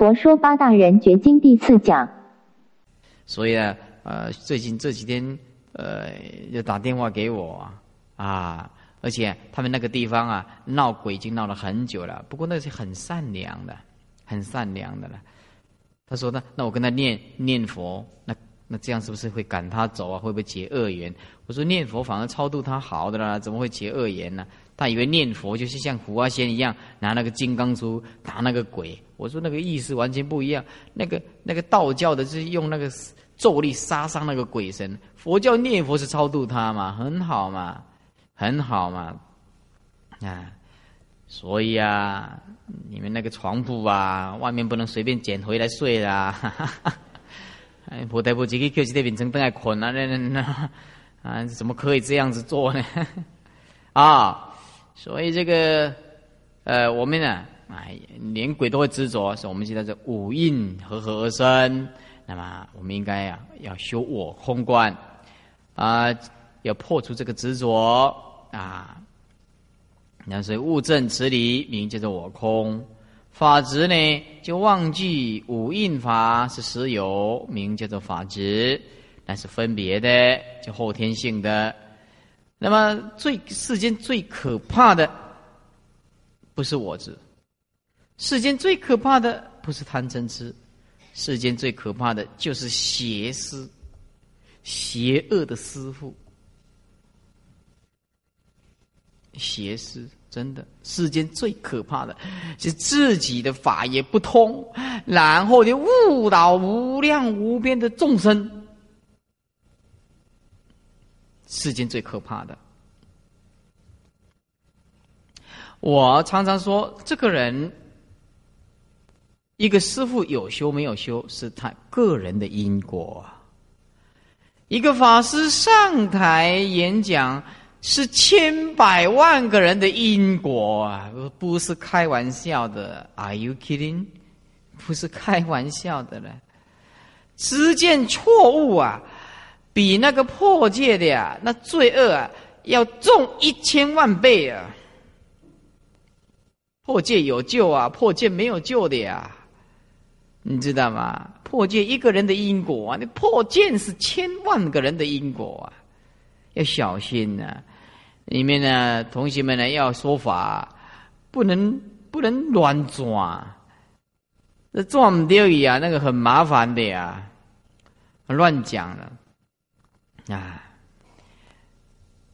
佛说八大人觉经第四讲。所以呢，呃，最近这几天，呃，又打电话给我啊，而且他们那个地方啊，闹鬼已经闹了很久了。不过那是很善良的，很善良的了。他说呢，那我跟他念念佛，那那这样是不是会赶他走啊？会不会结恶缘？我说念佛反而超度他好的啦，怎么会结恶缘呢？他以为念佛就是像胡阿仙一样拿那个金刚杵打那个鬼。我说那个意思完全不一样。那个那个道教的是用那个咒力杀伤那个鬼神，佛教念佛是超度他嘛，很好嘛，很好嘛，啊。所以啊，你们那个床铺啊，外面不能随便捡回来睡啦。哎，不得不自己叫起这边成灯来捆啊，那那那啊，怎么可以这样子做呢？啊，所以这个呃，我们呢，哎，连鬼都会执着，所以我们现在是五蕴合合而生。那么，我们应该呀，要修我空观啊，要破除这个执着啊。那所以物证此理，名叫做我空；法执呢，就忘记五印法是实有，名叫做法执，那是分别的，就后天性的。那么最世间最可怕的，不是我执；世间最可怕的不是贪嗔痴；世间最可怕的就是邪师，邪恶的师傅。邪师真的，世间最可怕的，是自己的法也不通，然后就误导无量无边的众生。世间最可怕的，我常常说，这个人，一个师傅有修没有修，是他个人的因果；一个法师上台演讲。是千百万个人的因果啊，不是开玩笑的。Are you kidding？不是开玩笑的了。知见错误啊，比那个破戒的呀，那罪恶啊，要重一千万倍啊。破戒有救啊，破戒没有救的呀，你知道吗？破戒一个人的因果啊，那破戒是千万个人的因果啊，要小心呐。里面呢，同学们呢要说法，不能不能乱转，这转不掉呀，那个很麻烦的呀，乱讲了啊。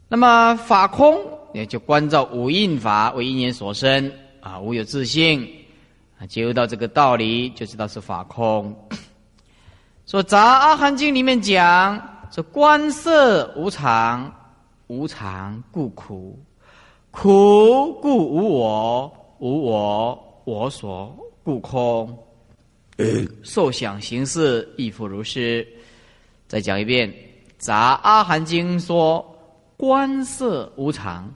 那么法空也就关照五印法为因缘所生啊，无有自性啊，接入到这个道理就知道是法空。说《杂阿含经》里面讲说观色无常。无常故苦，苦故无我，无我我所故空。受想行识亦复如是。再讲一遍，《杂阿含经》说：观色无常，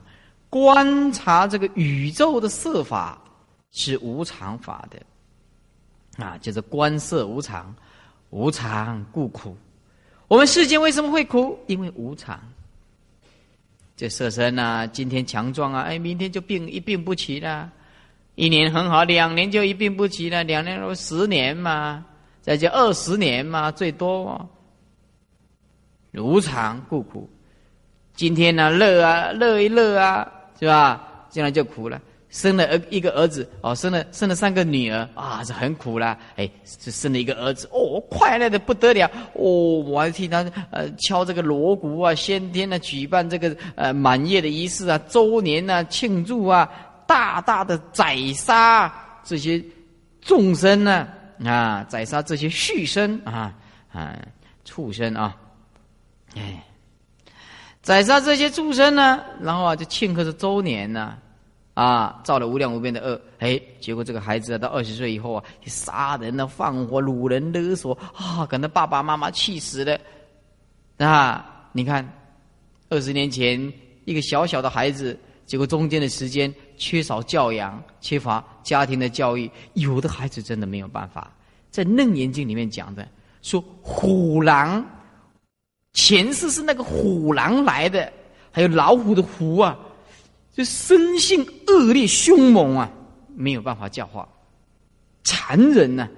观察这个宇宙的色法是无常法的。啊，就是观色无常，无常故苦。我们世间为什么会苦？因为无常。这色身啊，今天强壮啊，哎，明天就病一病不起了；一年很好，两年就一病不起了；两年十年嘛，再就二十年嘛，最多。哦如常故苦。今天呢，乐啊，乐一乐啊，是吧？将来就苦了。生了儿一个儿子哦，生了生了三个女儿啊，是很苦啦。哎，这生了一个儿子哦，快乐的不得了哦，我还替他呃敲这个锣鼓啊，先天呢举办这个呃满月的仪式啊，周年啊庆祝啊，大大的宰杀这些众生呢啊，宰杀这些畜生啊啊畜生啊，哎，宰杀这些畜生呢，然后啊就庆贺这周年呢。啊，造了无量无边的恶，哎，结果这个孩子啊，到二十岁以后啊，杀人了、放火、掳人、勒索，啊，可能爸爸妈妈气死了。啊，你看，二十年前一个小小的孩子，结果中间的时间缺少教养，缺乏家庭的教育，有的孩子真的没有办法。在《楞严经》里面讲的，说虎狼，前世是那个虎狼来的，还有老虎的虎啊。就生性恶劣凶猛啊，没有办法教化，残忍呢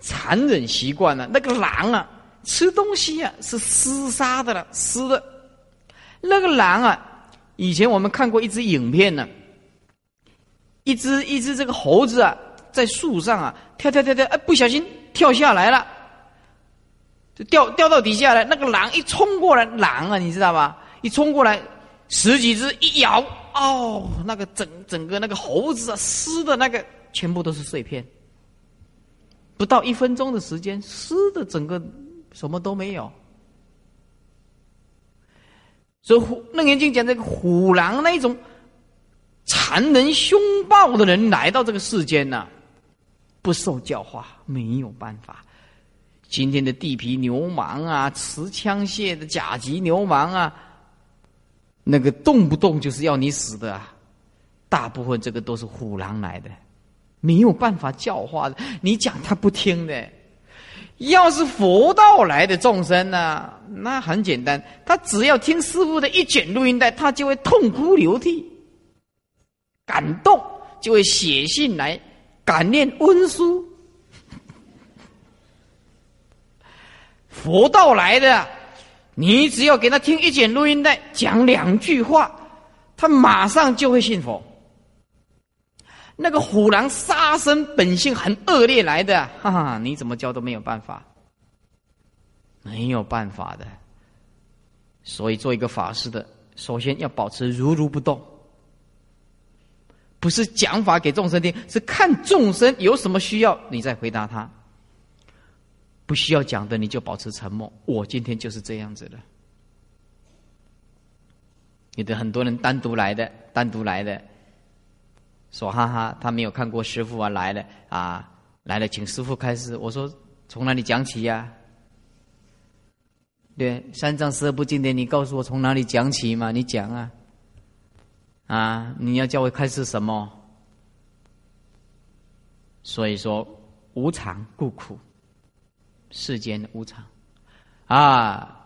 残忍习惯了。那个狼啊，吃东西啊是厮杀的了，撕的。那个狼啊，以前我们看过一只影片呢，一只一只这个猴子啊，在树上啊跳跳跳跳，哎，不小心跳下来了，掉掉到底下来。那个狼一冲过来，狼啊，你知道吧？一冲过来，十几只一咬，哦，那个整整个那个猴子啊，撕的那个全部都是碎片。不到一分钟的时间，撕的整个什么都没有。所以虎楞严经讲这个虎狼那种残忍凶暴的人来到这个世间呢，不受教化没有办法。今天的地痞流氓啊，持枪械的甲级流氓啊，那个动不动就是要你死的啊，大部分这个都是虎狼来的。没有办法教化的，你讲他不听的。要是佛道来的众生呢，那很简单，他只要听师傅的一卷录音带，他就会痛哭流涕，感动就会写信来感念温书。佛道来的，你只要给他听一卷录音带，讲两句话，他马上就会信佛。那个虎狼杀生本性很恶劣来的，哈哈，你怎么教都没有办法，没有办法的。所以做一个法师的，首先要保持如如不动，不是讲法给众生听，是看众生有什么需要，你再回答他。不需要讲的，你就保持沉默。我今天就是这样子的。有的很多人单独来的，单独来的。说哈哈，他没有看过师傅啊，来了啊，来了，请师傅开始。我说从哪里讲起呀？对，三藏十二部经典，你告诉我从哪里讲起嘛？你讲啊，啊，你要叫我开始什么？所以说无常故苦，世间无常啊。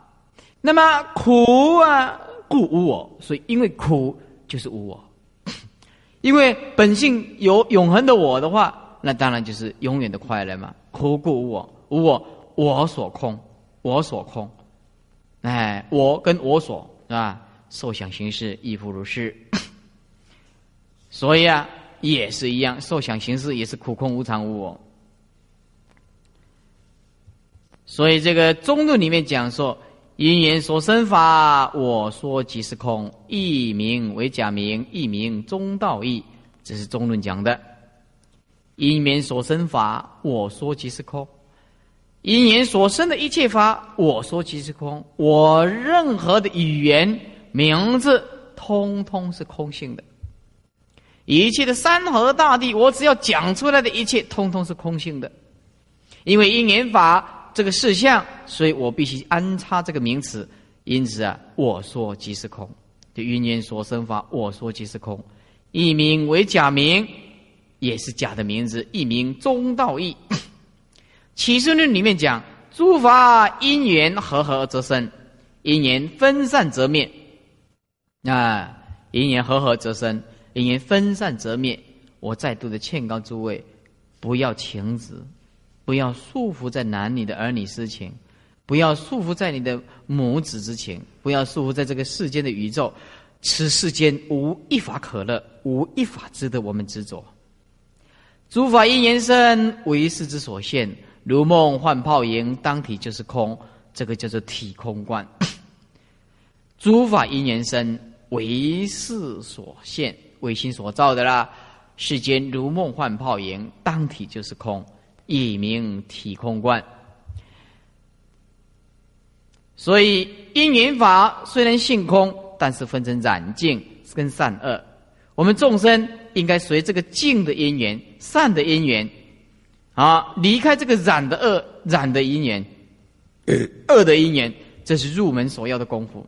那么苦啊，故无我，所以因为苦就是无我。因为本性有永恒的我的话，那当然就是永远的快乐嘛。苦故无我，无我，我所空，我所空。哎，我跟我所是吧？受想行识亦复如是。所以啊，也是一样，受想行识也是苦空无常无我。所以这个中论里面讲说。因缘所生法，我说即是空，一名为假名，一名中道义。这是中论讲的。因缘所生法，我说即是空。因缘所生的一切法，我说即是空。我任何的语言名字，通通是空性的。一切的山河大地，我只要讲出来的一切，通通是空性的。因为因缘法。这个事项，所以我必须安插这个名词。因此啊，我说即是空，就因缘所生法，我说即是空。一名为假名，也是假的名字。一名中道义。起示论里面讲，诸法因缘合合则生，因缘分散则灭。啊，因缘合合则生，因缘分散则灭。我再度的劝告诸位，不要停止。不要束缚在男女的儿女私情，不要束缚在你的母子之情，不要束缚在这个世间的宇宙。此世间无一法可乐，无一法值得我们执着。诸法因缘生，为世之所现，如梦幻泡影，当体就是空。这个叫做体空观。诸法因缘生，为世所现，为心所造的啦。世间如梦幻泡影，当体就是空。一名体空观，所以因缘法虽然性空，但是分成染净跟善恶。我们众生应该随这个净的因缘、善的因缘，啊，离开这个染的恶、染的因缘、恶的因缘，这是入门所要的功夫。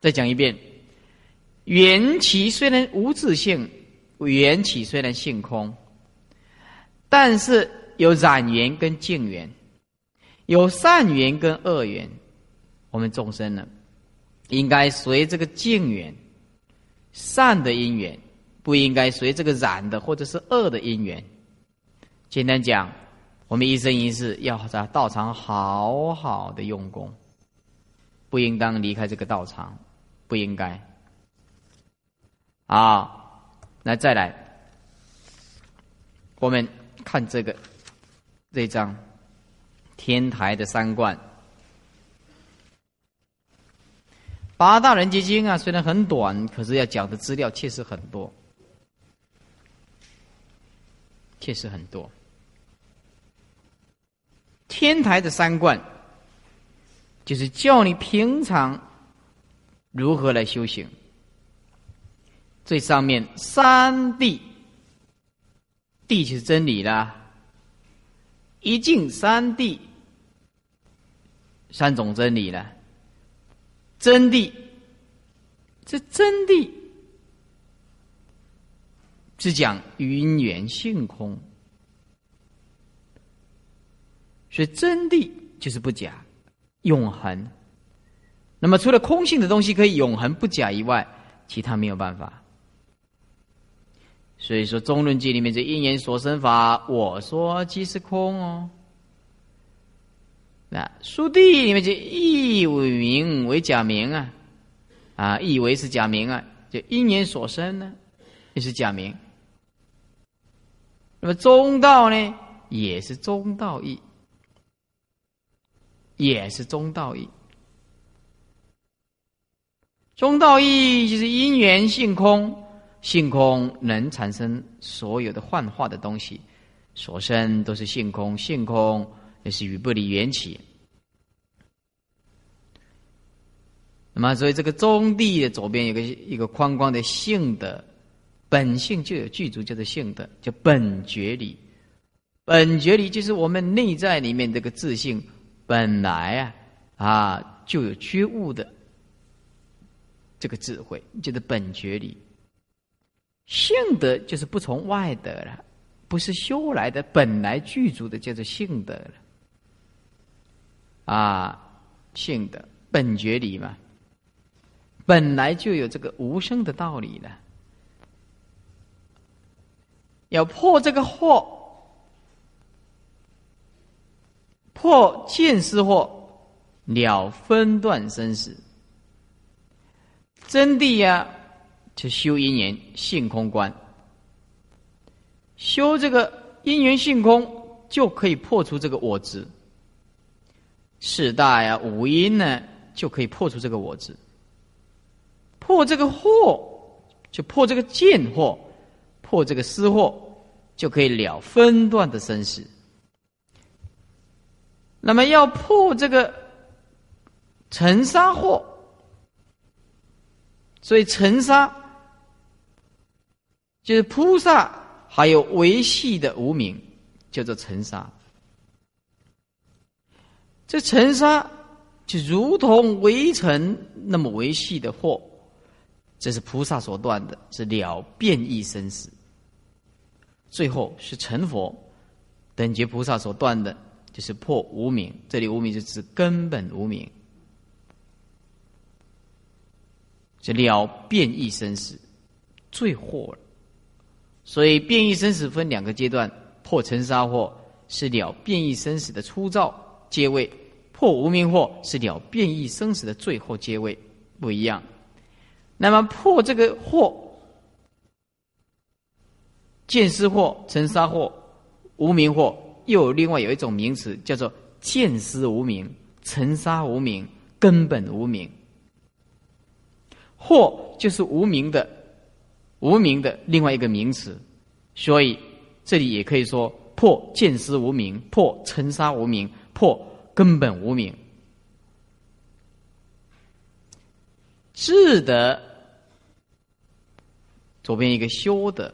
再讲一遍，缘起虽然无自性，缘起虽然性空。但是有染缘跟净缘，有善缘跟恶缘，我们众生呢，应该随这个净缘、善的因缘，不应该随这个染的或者是恶的因缘。简单讲，我们一生一世要在道场好好的用功，不应当离开这个道场，不应该。啊，那再来，我们看这个这张天台的三观。八大人结经啊，虽然很短，可是要讲的资料确实很多，确实很多。天台的三观，就是教你平常如何来修行。最上面三谛，地就是真理啦。一境三地，三种真理了。真谛，这真谛是讲云缘性空，所以真谛就是不假、永恒。那么除了空性的东西可以永恒不假以外，其他没有办法。所以说，《中论记》里面这因缘所生法，我说即是空哦。那书地里面就以为名为假名啊，啊，以为是假名啊，就因缘所生呢，也是假名。那么中道呢，也是中道义，也是中道义。中道义就是因缘性空，性空能产生所有的幻化的东西，所生都是性空，性空。也是与不离缘起。那么，所以这个中地的左边有个一个框框的性的本性就有具足，叫做性的，叫本觉理。本觉理就是我们内在里面这个自信本来啊啊就有觉悟的这个智慧，就是本觉理。性德就是不从外得了，不是修来的，本来具足的叫做性德了。啊，性德本觉理嘛，本来就有这个无声的道理的。要破这个惑，破见思惑，了分段生死。真谛呀，就修因缘性空观，修这个因缘性空，就可以破除这个我执。四大呀，五音呢，就可以破除这个我执。破这个惑，就破这个见惑，破这个思惑，就可以了分段的生死。那么要破这个尘沙惑，所以尘沙就是菩萨还有维系的无名，叫做尘沙。这尘沙就如同围城那么维系的祸，这是菩萨所断的，是了变异生死。最后是成佛等觉菩萨所断的，就是破无名。这里无名就指根本无明，就了变异生死，最祸了。所以变异生死分两个阶段，破尘沙祸是了变异生死的初兆。阶位破无明惑是了变异生死的最后阶位不一样。那么破这个惑，见思惑、尘沙惑、无明惑，又有另外有一种名词叫做见思无明、尘沙无明、根本无明。惑就是无明的无名的另外一个名词，所以这里也可以说破见思无名、破尘沙无名。破根本无名，智的左边一个修的，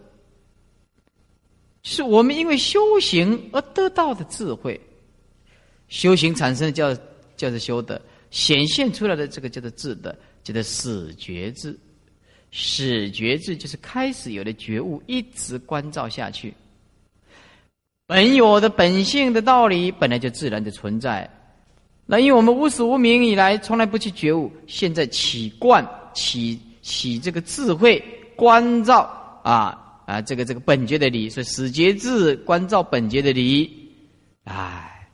是我们因为修行而得到的智慧。修行产生的叫叫做修德，显现出来的这个叫做智的，叫做始觉智。始觉智就是开始有了觉悟，一直关照下去。本有的本性的道理本来就自然的存在，那因为我们无始无明以来从来不去觉悟，现在起观起起这个智慧关照啊，啊，这个这个本觉的理，所以始觉智关照本觉的理，哎，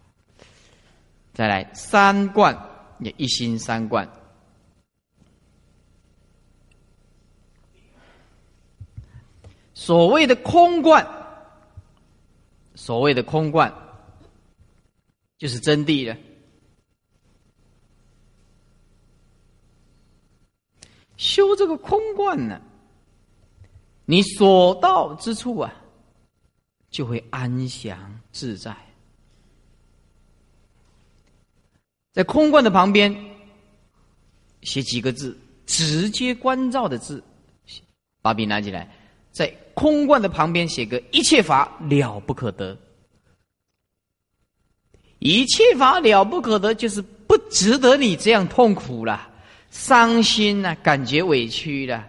再来三观也一心三观。所谓的空观，所谓的空观，就是真谛了。修这个空观呢，你所到之处啊，就会安详自在。在空观的旁边写几个字，直接关照的字，把笔拿起来，在。空观的旁边写个一切法了不可得，一切法了不可得，就是不值得你这样痛苦了，伤心了，感觉委屈了。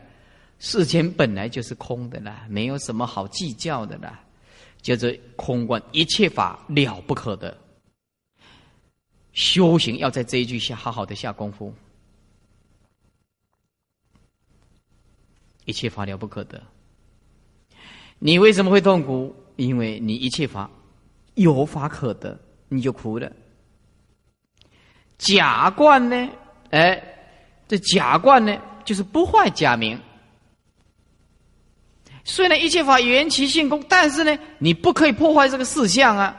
世间本来就是空的啦，没有什么好计较的啦，叫做空观，一切法了不可得。修行要在这一句下好好的下功夫，一切法了不可得。你为什么会痛苦？因为你一切法有法可得，你就苦了。假观呢？哎，这假观呢，就是不坏假名。虽然一切法缘起性空，但是呢，你不可以破坏这个事相啊。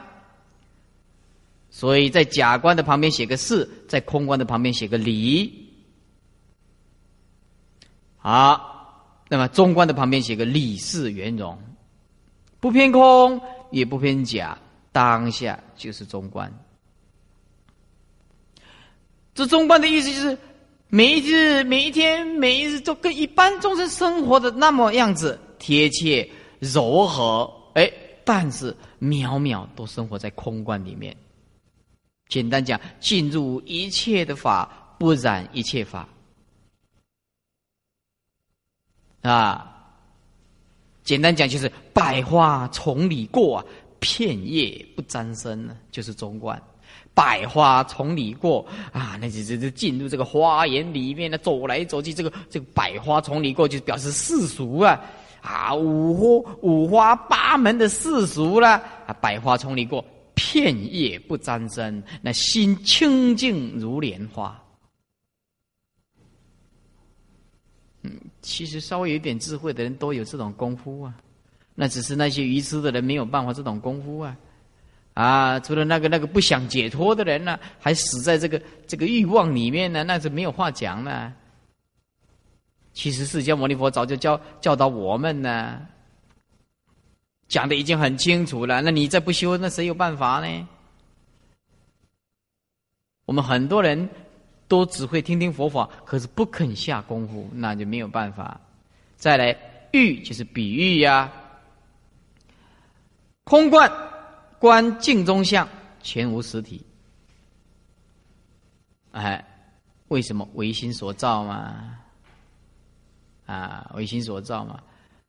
所以在假观的旁边写个事，在空观的旁边写个理。好，那么中观的旁边写个理事圆融。不偏空，也不偏假，当下就是中观。这中观的意思就是，每一日、每一天、每一日都跟一般众生生活的那么样子贴切、柔和。哎，但是秒秒都生活在空观里面。简单讲，进入一切的法，不染一切法啊。简单讲就是百花丛里过啊，片叶不沾身呢，就是中观。百花丛里过啊，那就就就进入这个花园里面呢，走来走去，这个这个百花丛里过，就表示世俗啊啊，五花五花八门的世俗啦啊，百花丛里过，片叶不沾身，那心清净如莲花。嗯，其实稍微有点智慧的人都有这种功夫啊，那只是那些愚痴的人没有办法这种功夫啊，啊，除了那个那个不想解脱的人呢，还死在这个这个欲望里面呢，那是没有话讲呢。其实释迦牟尼佛早就教教导我们呢，讲的已经很清楚了。那你再不修，那谁有办法呢？我们很多人。都只会听听佛法，可是不肯下功夫，那就没有办法。再来，喻就是比喻呀。空观观镜中相，全无实体。哎，为什么唯心所造嘛？啊，唯心所造嘛，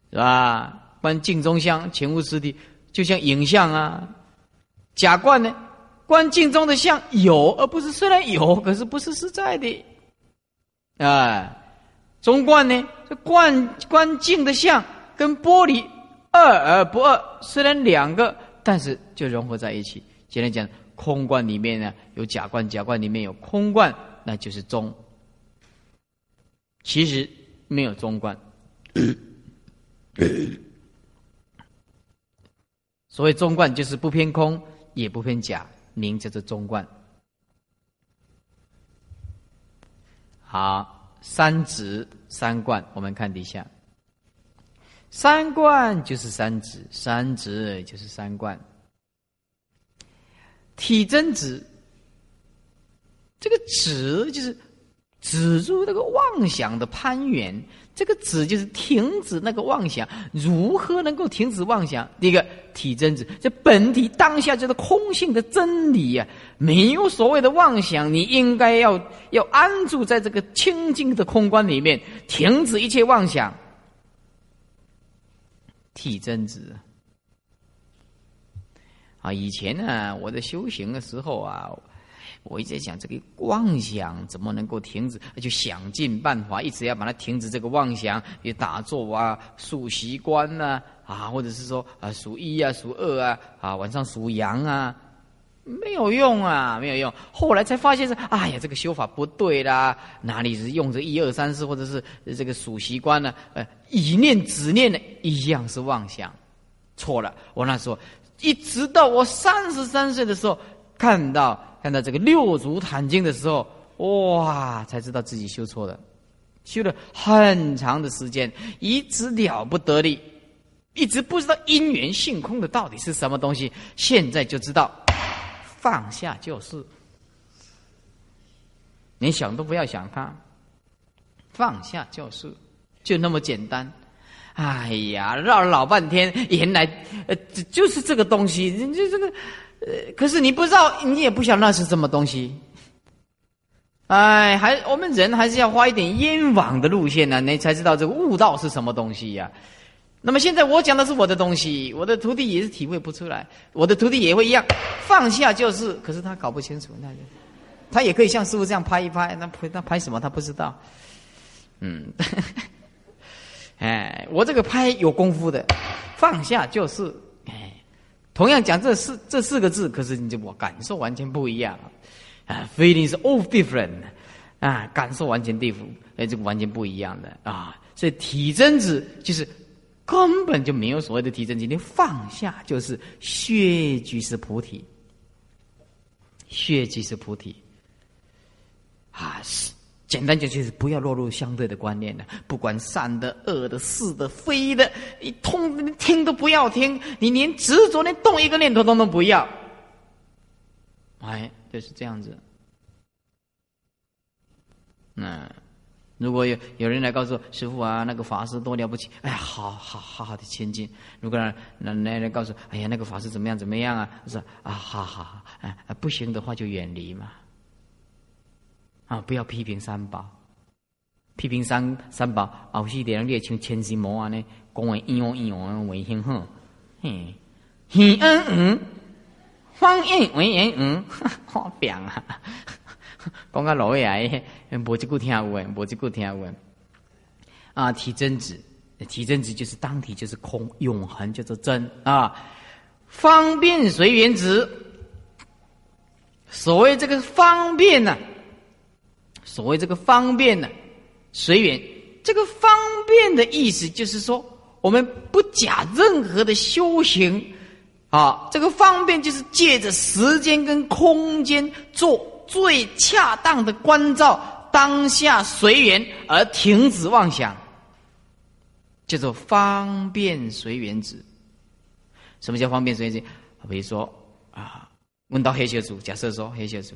是吧？观镜中相，全无实体，就像影像啊。假观呢？观镜中的像有，而不是虽然有，可是不是实在的。啊，中观呢？这观观镜的像跟玻璃二而不二，虽然两个，但是就融合在一起。简单讲，空观里面呢有假观，假观里面有空观，那就是中。其实没有中观。所谓中观，就是不偏空，也不偏假。名叫做中观。好，三指三观，我们看底下。三观就是三指，三指就是三观。体真指，这个指就是止住那个妄想的攀援。这个止就是停止那个妄想，如何能够停止妄想？第一个体真止，这本体当下就是空性的真理呀，没有所谓的妄想，你应该要要安住在这个清净的空观里面，停止一切妄想。体真止啊，以前呢，我在修行的时候啊。我一直在想，这个妄想怎么能够停止？就想尽办法，一直要把它停止。这个妄想，也打坐啊、数习观呐，啊，或者是说啊数一啊数二啊啊晚上数羊啊，没有用啊，没有用。后来才发现是，哎呀，这个修法不对啦，哪里是用这一二三四或者是这个数习惯呢？呃，一念只念的一样是妄想，错了。我那时候一直到我三十三岁的时候，看到看到这个六祖坛经的时候，哇，才知道自己修错了。修了很长的时间，一直了不得的，一直不知道因缘性空的到底是什么东西。现在就知道，放下就是，连想都不要想它，放下就是，就那么简单。哎呀，绕了老半天，原来呃，就是这个东西。人家这个，呃，可是你不知道，你也不晓得那是什么东西。哎，还我们人还是要花一点冤枉的路线呢，你才知道这个悟道是什么东西呀。那么现在我讲的是我的东西，我的徒弟也是体会不出来，我的徒弟也会一样，放下就是，可是他搞不清楚，那他也可以像师傅这样拍一拍，那拍那拍什么他不知道。嗯，哎，我这个拍有功夫的，放下就是，同样讲这四这四个字，可是你就我感受完全不一样。啊，feeling is all different，啊，感受完全地府，哎，这个完全不一样的。啊，所以体真子就是根本就没有所谓的体真子，你放下就是血即是菩提，血即是菩提，啊，是简单讲就是不要落入相对的观念的，不管善的、恶的、是的、非的，你通听都不要听，你连执着连动一个念头都都不要，哎。就是这样子。那如果有有人来告诉师傅啊，那个法师多了不起，哎，好好好好的前进。如果让那那来告诉，哎呀，那个法师怎么样怎么样啊？说啊，好好好，哎，不行的话就远离嘛。啊，不要批评三宝，批评三三宝，后世的人列像千心魔啊呢，讲话阴阳阴阳为凶狠，嘿，嗯嗯。方言为言，嗯，好病啊！讲个老话哎，无一句听有诶，无一句听有诶。啊，体真子，体真子就是当体就是空，永恒叫做真啊。方便随缘子，所谓这个方便呢，所谓这个方便呢，随缘，这个方便的意思就是说，我们不假任何的修行。啊，这个方便就是借着时间跟空间做最恰当的关照，当下随缘而停止妄想，叫做方便随缘子。什么叫方便随缘子？比如说啊，问到黑血主，假设说黑血主。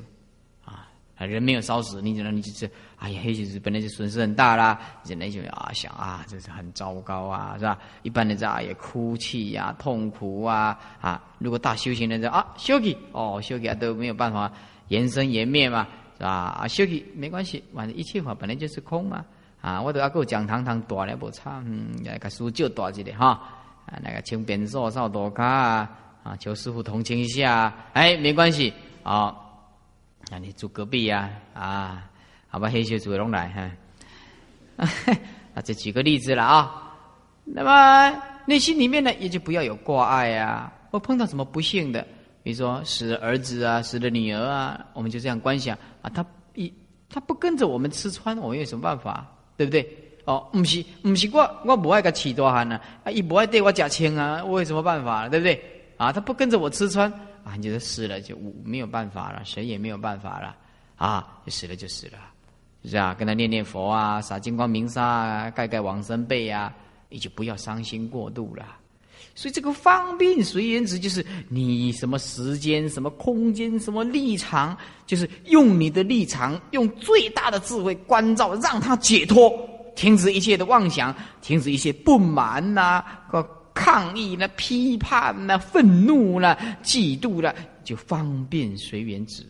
啊，人没有烧死，你只能你就是，哎呀，黑血子本来就损失很大啦，人类就啊想啊，这是很糟糕啊，是吧？一般的在啊也哭泣呀、痛苦啊啊。如果大修行人在啊修起哦修起啊都没有办法延生延灭嘛，是吧？啊修起没关系，反正一切法本来就是空嘛。啊，我都要够讲堂堂大了不差，嗯，那个书就大一点哈，啊那个请便瘦少多卡啊，啊求师傅同情一下，哎没关系啊。那你住隔壁呀？啊，好吧，黑血组拢来哈。啊，这举个例子了啊。那么内心里面呢，也就不要有挂碍啊。我碰到什么不幸的，比如说死了儿子啊，死了女儿啊，我们就这样观想啊。他一他不跟着我们吃穿，我们有什么办法？对不对？哦，不是不是我我不爱个起多汗呢，啊，一不爱对我假亲啊，我有什么办法？对不对？啊，他不跟着我吃穿。啊，你就死了，就没有办法了，谁也没有办法了，啊，就死了就死了，是啊，跟他念念佛啊，洒金光明沙啊，盖盖往生被啊，你就不要伤心过度了。所以这个方便随缘子，就是你什么时间、什么空间、什么立场，就是用你的立场，用最大的智慧关照，让他解脱，停止一切的妄想，停止一些不满呐。抗议了、批判了、愤怒了、嫉妒了，就方便随缘子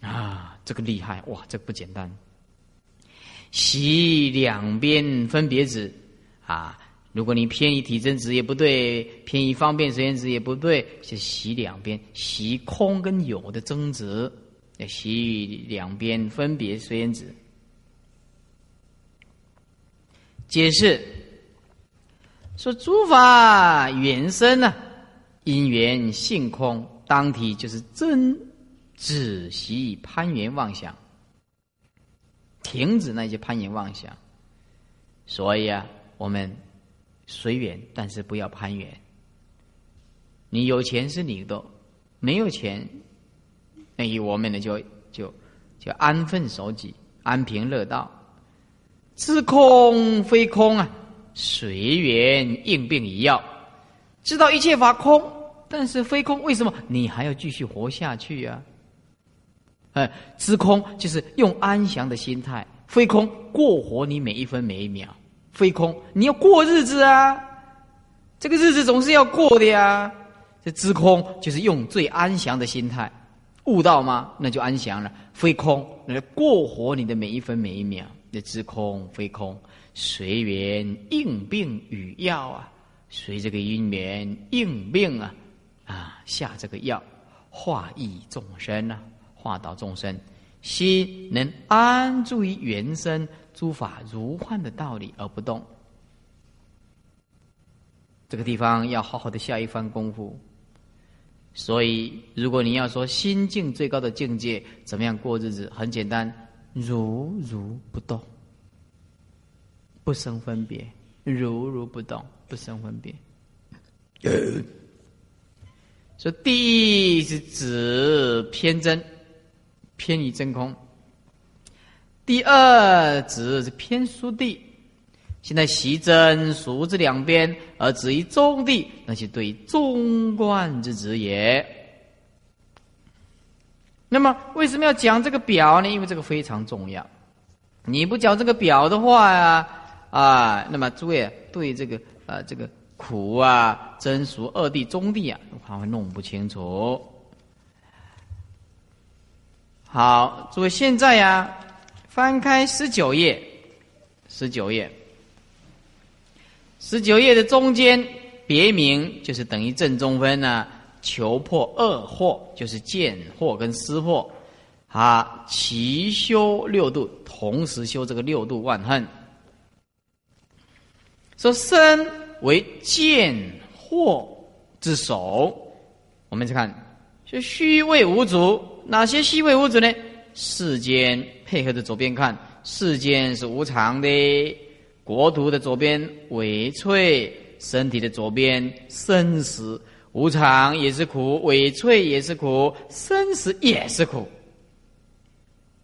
啊！这个厉害哇！这个不简单。习两边分别子啊！如果你偏移体真子也不对，偏移方便随缘子也不对，是习两边，习空跟有的争执，要习两边分别随缘子。解释说：诸法原生呢，因缘性空，当体就是真，止息攀缘妄想，停止那些攀缘妄想。所以啊，我们随缘，但是不要攀缘。你有钱是你的，没有钱，那以我们呢就就就安分守己，安贫乐道，知空非空啊，随缘应病一药，知道一切法空，但是非空，为什么你还要继续活下去啊？哎，知空就是用安详的心态，非空过活你每一分每一秒，非空你要过日子啊，这个日子总是要过的呀。这知空就是用最安详的心态，悟到吗？那就安详了。非空，那就过活你的每一分每一秒。那知空非空，随缘应病与药啊，随这个因缘应病啊，啊下这个药，化益众生啊，化导众生，心能安住于原生诸法如幻的道理而不动。这个地方要好好的下一番功夫。所以，如果你要说心境最高的境界，怎么样过日子？很简单，如如不动，不生分别，如如不动，不生分别。说第一是指偏真，偏于真空；第二指是偏殊地。现在习真俗之两边，而止于中地，那是对中观之旨也。那么为什么要讲这个表呢？因为这个非常重要。你不讲这个表的话呀，啊，那么诸位对这个啊这个苦啊真俗二地中地啊，还会弄不清楚。好，诸位现在呀，翻开十九页，十九页。十九页的中间别名就是等于正中分呢，求破二惑就是见惑跟思惑，啊，齐修六度，同时修这个六度万恨。说身为见惑之首，我们再看，是虚位无主，哪些虚位无主呢？世间配合着左边看，世间是无常的。国土的左边委脆，身体的左边生死无常也是苦，委脆也是苦，生死也是苦。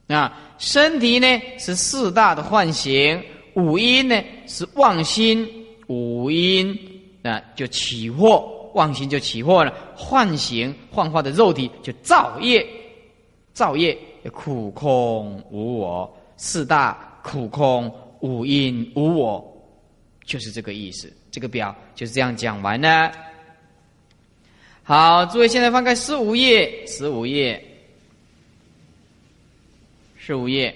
啊，身体呢是四大的幻形，五阴呢是妄心，五阴那就起惑，妄心就起惑了，幻形幻化的肉体就造业，造业苦空无我，四大苦空。五音无我，就是这个意思。这个表就是这样讲完呢。好，诸位现在翻开十五页，十五页，十五页，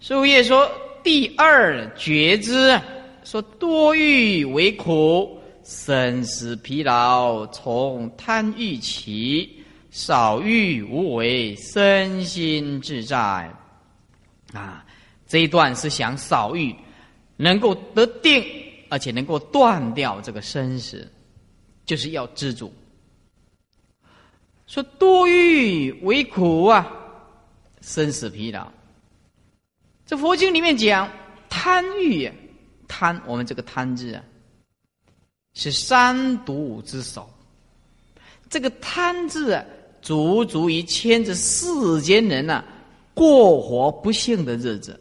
十五页说第二觉知，说多欲为苦，生死疲劳从贪欲起，少欲无为，身心自在，啊。这一段是想少欲，能够得定，而且能够断掉这个生死，就是要知足。说多欲为苦啊，生死疲劳。这佛经里面讲贪欲，贪我们这个贪字啊，是三毒之首。这个贪字啊，足足以牵着世间人呐过活不幸的日子。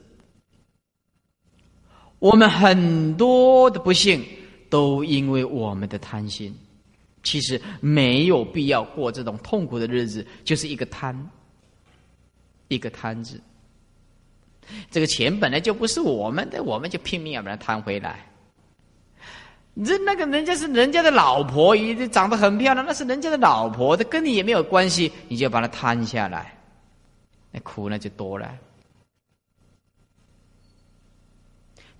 我们很多的不幸，都因为我们的贪心。其实没有必要过这种痛苦的日子，就是一个贪，一个贪字。这个钱本来就不是我们的，我们就拼命要把它贪回来。人那个人家是人家的老婆，也长得很漂亮，那是人家的老婆，这跟你也没有关系，你就把它贪下来，那苦那就多了。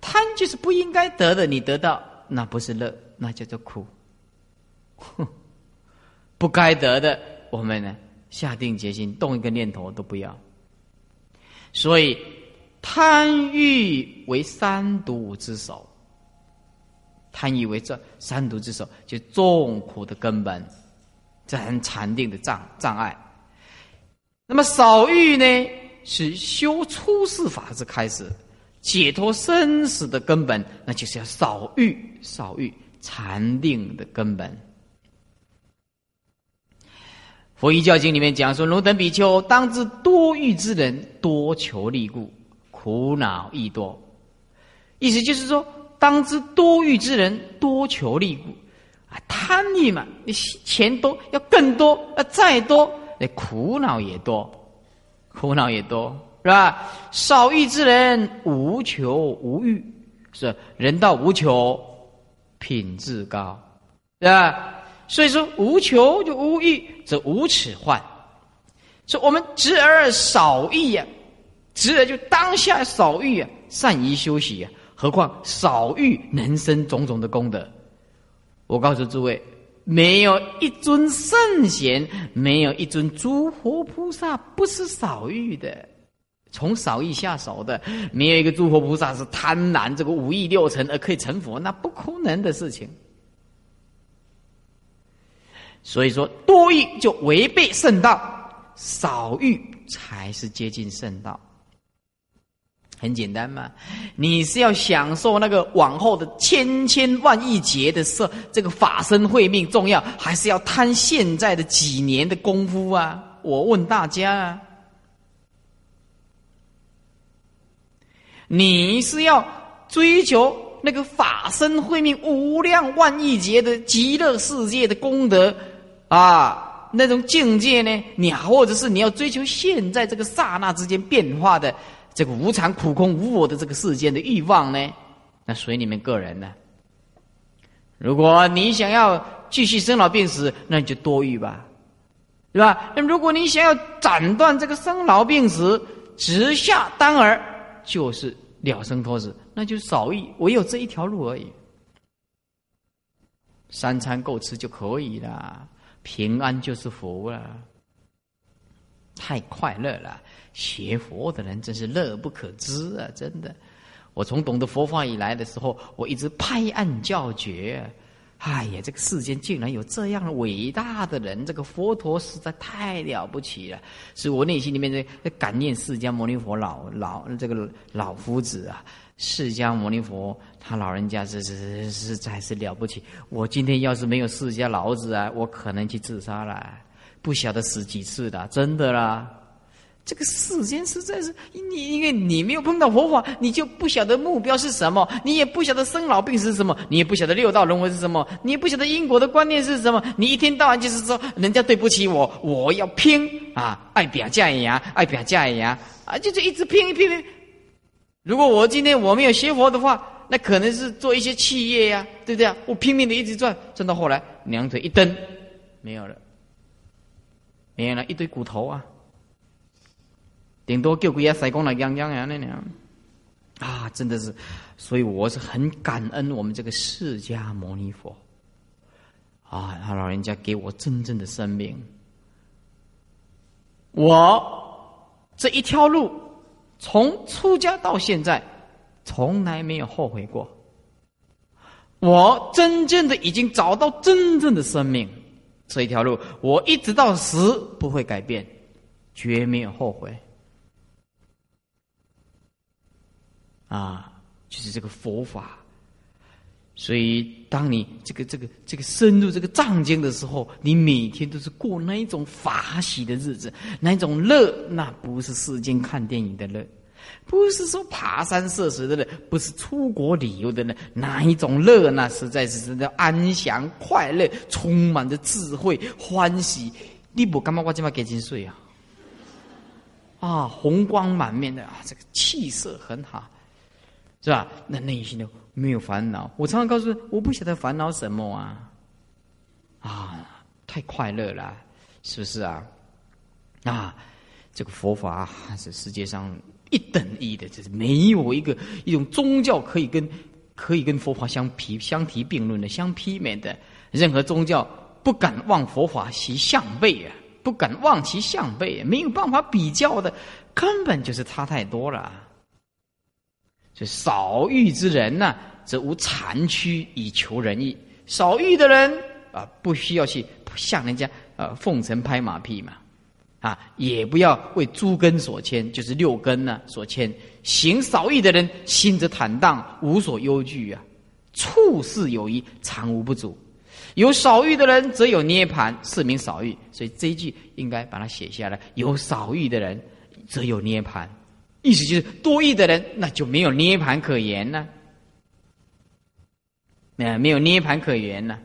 贪就是不应该得的，你得到那不是乐，那叫做苦。哼 不该得的，我们呢下定决心，动一个念头都不要。所以贪欲为三毒之首，贪欲为这三毒之首，就众苦的根本，这很禅定的障障碍。那么少欲呢，是修出世法之开始，解脱生死的根本，那就是要少欲，少欲禅定的根本。佛一教经里面讲说：“汝等比丘，当知多欲之人，多求利故，苦恼亦多。”意思就是说，当知多欲之人，多求利故啊，贪欲嘛，你钱多要更多，啊，再多。那苦恼也多，苦恼也多，是吧？少欲之人无求无欲，是人道无求，品质高，对吧？所以说无求就无欲，则无此患。说我们执而少欲呀，执而就当下少欲啊，善于休息呀。何况少欲能生种种的功德。我告诉诸位。没有一尊圣贤，没有一尊诸佛菩萨不是少欲的，从少欲下手的，没有一个诸佛菩萨是贪婪这个五欲六尘而可以成佛，那不可能的事情。所以说，多欲就违背圣道，少欲才是接近圣道。很简单嘛，你是要享受那个往后的千千万亿劫的色，这个法身慧命重要，还是要贪现在的几年的功夫啊？我问大家啊，你是要追求那个法身慧命无量万亿劫的极乐世界的功德啊？那种境界呢？你或者是你要追求现在这个刹那之间变化的？这个无常、苦空、无我的这个世间的欲望呢，那随你们个人呢。如果你想要继续生老病死，那你就多欲吧，对吧？那如果你想要斩断这个生老病死，直下当儿就是了生脱死，那就少欲，唯有这一条路而已。三餐够吃就可以了，平安就是福了，太快乐了。学佛的人真是乐不可支啊！真的，我从懂得佛法以来的时候，我一直拍案叫绝。哎呀，这个世间竟然有这样伟大的人，这个佛陀实在太了不起了。所以我内心里面在感念释迦牟尼佛老老这个老夫子啊，释迦牟尼佛他老人家是是实在是了不起。我今天要是没有释迦老子啊，我可能去自杀了，不晓得死几次的，真的啦。这个世间实在是你，因为你没有碰到佛法，你就不晓得目标是什么，你也不晓得生老病死是什么，你也不晓得六道轮回是什么，你也不晓得因果的观念是什么。你一天到晚就是说人家对不起我，我要拼啊，爱表价呀，爱表价呀，啊，就是一直拼一拼拼。如果我今天我没有学佛的话，那可能是做一些企业呀，对不对啊？我拼命的一直赚，赚到后来两腿一蹬，没有了，没有了一堆骨头啊。顶多叫几下塞工来养养养那样，啊，真的是，所以我是很感恩我们这个释迦牟尼佛，啊，他老人家给我真正的生命，我这一条路从出家到现在，从来没有后悔过，我真正的已经找到真正的生命，这一条路我一直到死不会改变，绝没有后悔。啊，就是这个佛法，所以当你这个这个这个深入这个藏经的时候，你每天都是过那一种法喜的日子，那一种乐，那不是世间看电影的乐，不是说爬山涉水的乐，不是出国旅游的乐，哪一种乐？那实在是真的安详快乐，充满着智慧欢喜。你不干嘛？我今晚给金睡啊？啊，红光满面的啊，这个气色很好。是吧？那内心都没有烦恼。我常常告诉我不晓得烦恼什么啊，啊，太快乐了，是不是啊？啊，这个佛法是世界上一等一的，就是没有一个一种宗教可以跟可以跟佛法相提相提并论的、相媲美的。任何宗教不敢望佛法其项背啊，不敢望其项背，没有办法比较的，根本就是差太多了。所以少欲之人呢，则无残躯以求人意。少欲的人啊，不需要去向人家呃奉承拍马屁嘛，啊，也不要为诸根所牵，就是六根呢所牵。行少欲的人，心则坦荡，无所忧惧啊。处事有余，常无不足。有少欲的人，则有涅盘，是名少欲。所以这一句应该把它写下来。有少欲的人，则有涅盘，意思就是多欲的人，那就没有涅盘可言了。那没有涅盘可言了，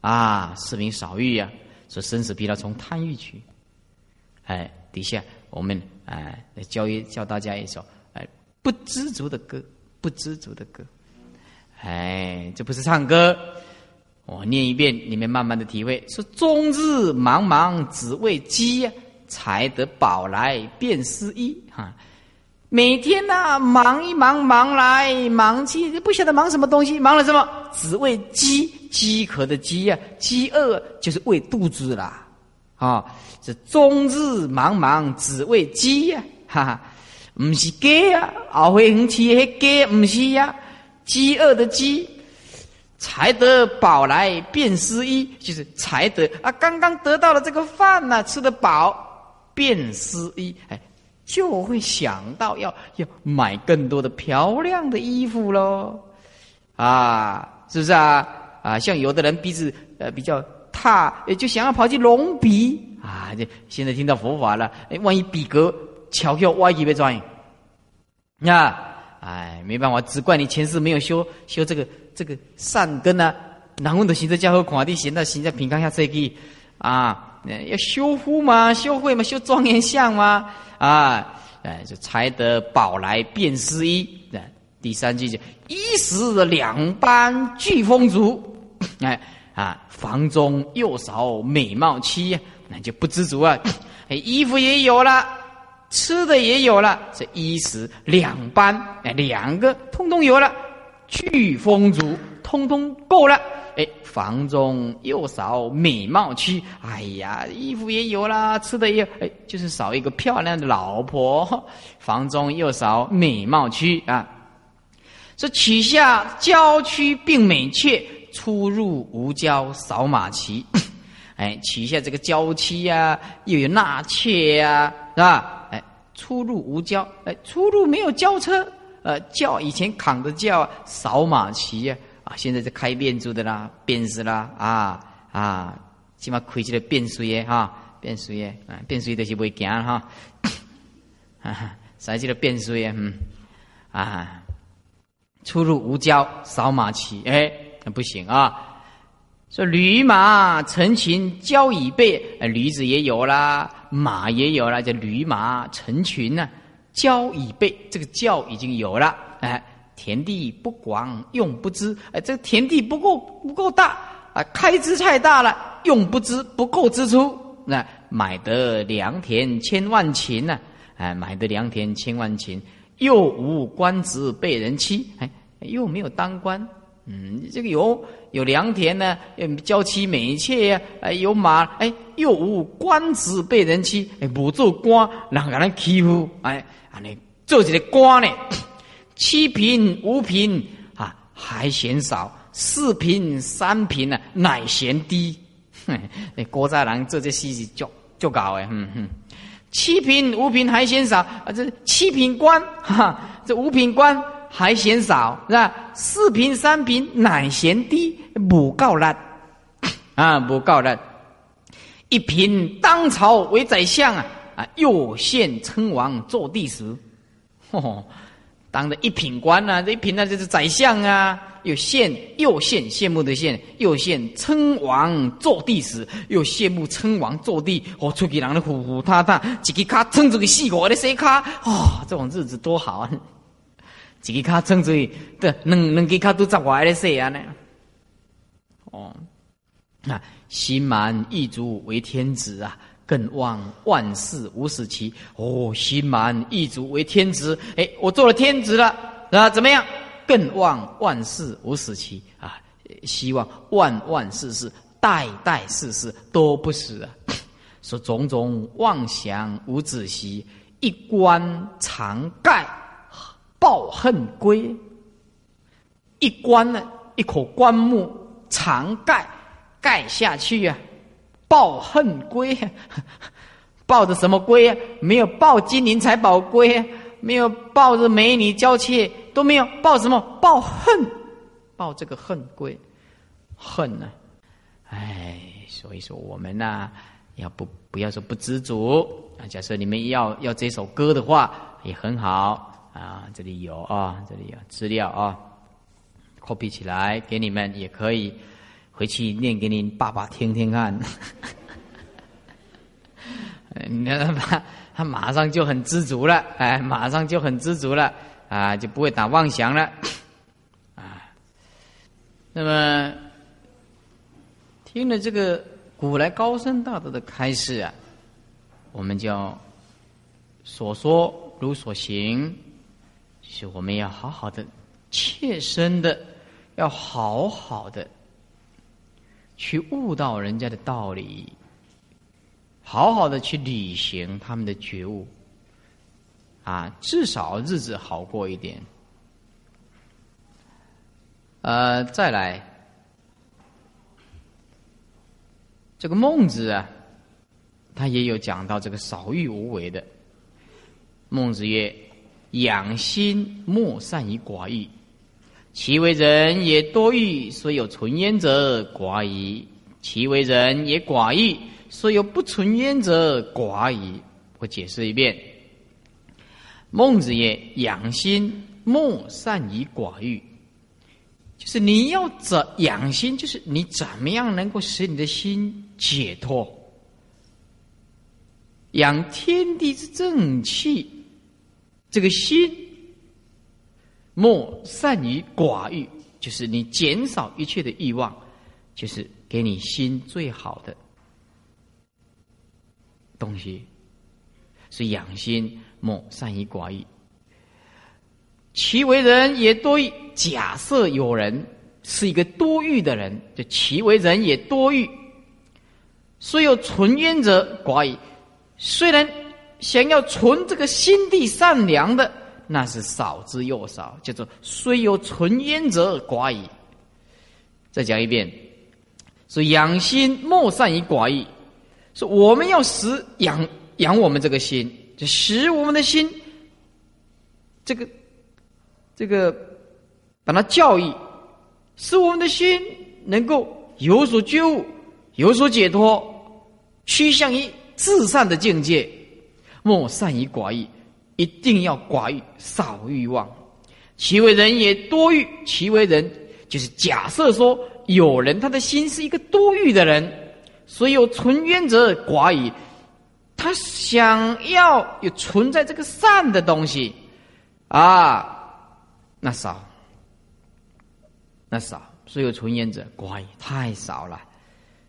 啊，是名少欲呀。说生死疲劳从贪欲去。哎，底下我们哎教一教大家一首哎不知足的歌，不知足的歌。哎，这不是唱歌。我念一遍，你们慢慢的体会。说终日茫茫只为饥，才得饱来便思衣。哈，每天呐忙一忙，忙来忙去，不晓得忙什么东西，忙了什么？只为饥，饥渴的饥呀，饥饿就是喂肚子啦。啊，这终日忙忙只为饥呀，哈哈，不是鸡呀，后会很吃那鸡，不是呀，饥饿的饥。才得饱来便思衣，就是才得啊，刚刚得到了这个饭呢，吃得饱，便思衣，哎，就会想到要要买更多的漂亮的衣服喽，啊，是不是啊？啊，像有的人鼻子呃比较塌，就想要跑去隆鼻啊，这现在听到佛法了，哎，万一鼻格翘翘歪一被转，那哎，没办法，只怪你前世没有修修这个。这个善根呢，然后的行者教和广地行在行在平康下这个啊，要修护嘛，修慧嘛，修庄严相嘛，啊，哎，就才得宝来便思衣。第三句就衣食两般俱丰足，哎啊，房中又少美貌妻，那就不知足啊。哎，衣服也有了，吃的也有了，这衣食两般，哎，两个通通有了。去风足，通通够了。哎，房中又少美貌妻。哎呀，衣服也有啦，吃的也哎，就是少一个漂亮的老婆。房中又少美貌妻啊。这取下郊区并美妾，出入无郊扫马骑。哎，取下这个娇妻呀，又有纳妾呀，是吧？哎，出入无交，哎，出入没有轿车。呃，轿以前扛的轿扫马骑呀，啊现在是开变速的啦，变速啦，啊啊，起码开起来变速耶哈，变速耶，啊，变速的是会行哈，啊，塞起来变速耶，嗯，啊，出入无交扫马骑，哎，那不行啊。说驴马成群交已备，驴子也有啦，马也有啦，叫驴马成群呢。交椅背，这个教已经有了。哎，田地不广，用不知。哎，这个田地不够不够大啊，开支太大了，用不知不够支出。那买得良田千万顷呢？哎，买得良田千万顷，又无官职被人欺。哎，又没有当官。嗯，这个有有良田呢，娇妻美妾呀，哎，有马，哎，又无官职被人欺。哎，不做官，人给人欺负。哎。啊，你做这个官呢？七品五品啊，还嫌少；四品三品呢，乃嫌低。那 国家人做这事是足足搞的，哼哼。七品五品还嫌少啊，这七品官哈，这五品官还嫌少是吧？四品三品乃嫌低，不够力 啊，不够力。一品当朝为宰相啊。啊，右县称王做帝时，哦，当的一品官呐，这一品呢就是宰相啊。有羡又羡羡慕的羡，又羡称王做帝时，又羡慕称王做帝。哦，出去人的呼呼踏踏，一个卡撑住个四个的谁卡？哦，这种日子多好啊！一个卡撑住，对，两两个卡都十外的谁啊呢？哦，那心满意足为天子啊。更望万事无死期哦，心满意足为天子。哎，我做了天子了啊？怎么样？更望万事无死期啊！希望万万事事代代世世都不死啊！说种种妄想无止息，一关常盖，报抱恨归，一棺呢，一口棺木常盖盖下去呀，抱恨归，抱着什么归啊？没有抱金银财宝归，没有抱着美女娇妾都没有，抱什么？抱恨，抱这个恨归，恨呢？哎，所以说我们呢，要不不要说不知足啊？假设你们要要这首歌的话，也很好。啊，这里有啊，这里有资料啊，copy 起来给你们也可以，回去念给您爸爸听听看。你看他，他马上就很知足了，哎，马上就很知足了，啊，就不会打妄想了，啊。那么听了这个古来高僧大德的开示啊，我们就所说如所行。是我们要好好的、切身的，要好好的去悟到人家的道理，好好的去履行他们的觉悟，啊，至少日子好过一点。呃，再来，这个孟子啊，他也有讲到这个少欲无为的。孟子曰。养心莫善于寡欲，其为人也多欲，所有存焉者寡矣；其为人也寡欲，所有不存焉者寡矣。我解释一遍：孟子曰：“养心莫善于寡欲，就是你要怎养心，就是你怎么样能够使你的心解脱，养天地之正气。”这个心，莫善于寡欲，就是你减少一切的欲望，就是给你心最好的东西。是养心，莫善于寡欲。其为人也多欲。假设有人是一个多欲的人，就其为人也多欲。虽有存冤者寡矣，虽然。想要存这个心地善良的，那是少之又少。叫做虽有存焉者寡矣。再讲一遍，说养心莫善于寡欲。说我们要使养养我们这个心，就使我们的心，这个这个把它教育，使我们的心能够有所觉悟，有所解脱，趋向于至善的境界。莫善于寡欲，一定要寡欲，少欲望。其为人也多欲，其为人就是假设说有人他的心是一个多欲的人，所以有存冤者寡矣，他想要有存在这个善的东西啊，那少，那少，所以有存冤者寡矣太少了，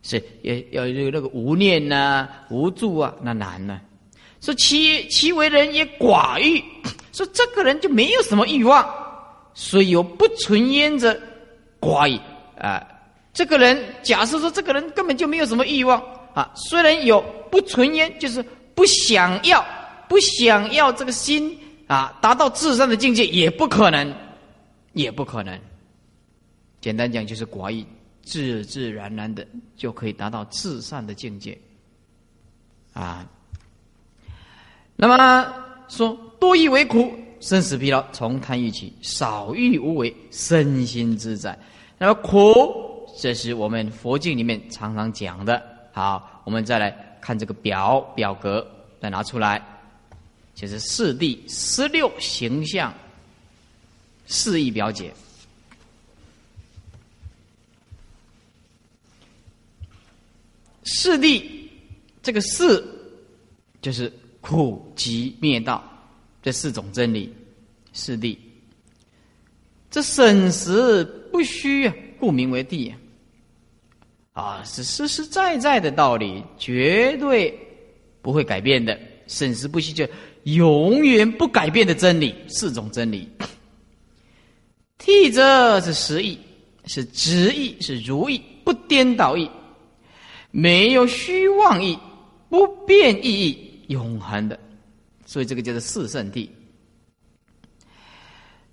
是要要有那个无念呐、无助啊，那难呢。说其其为人也寡欲，说这个人就没有什么欲望，所以有不存焉者寡欲啊。这个人假设说这个人根本就没有什么欲望啊，虽然有不存焉，就是不想要不想要这个心啊达到至善的境界，也不可能，也不可能。简单讲就是寡欲，自自然然的就可以达到至善的境界啊。那么说多欲为苦，生死疲劳，从贪欲起；少欲无为，身心自在。那么苦，这是我们佛经里面常常讲的。好，我们再来看这个表表格，再拿出来，就是四谛十六形象四义表解。四谛，这个四就是。苦集灭道，这四种真理，四谛。这审时不虚啊，故名为谛啊，是实实在在的道理，绝对不会改变的。审时不虚，就永远不改变的真理，四种真理。谛者是实义，是直义，是如意，不颠倒义，没有虚妄义，不变意。义。永恒的，所以这个叫做四圣地。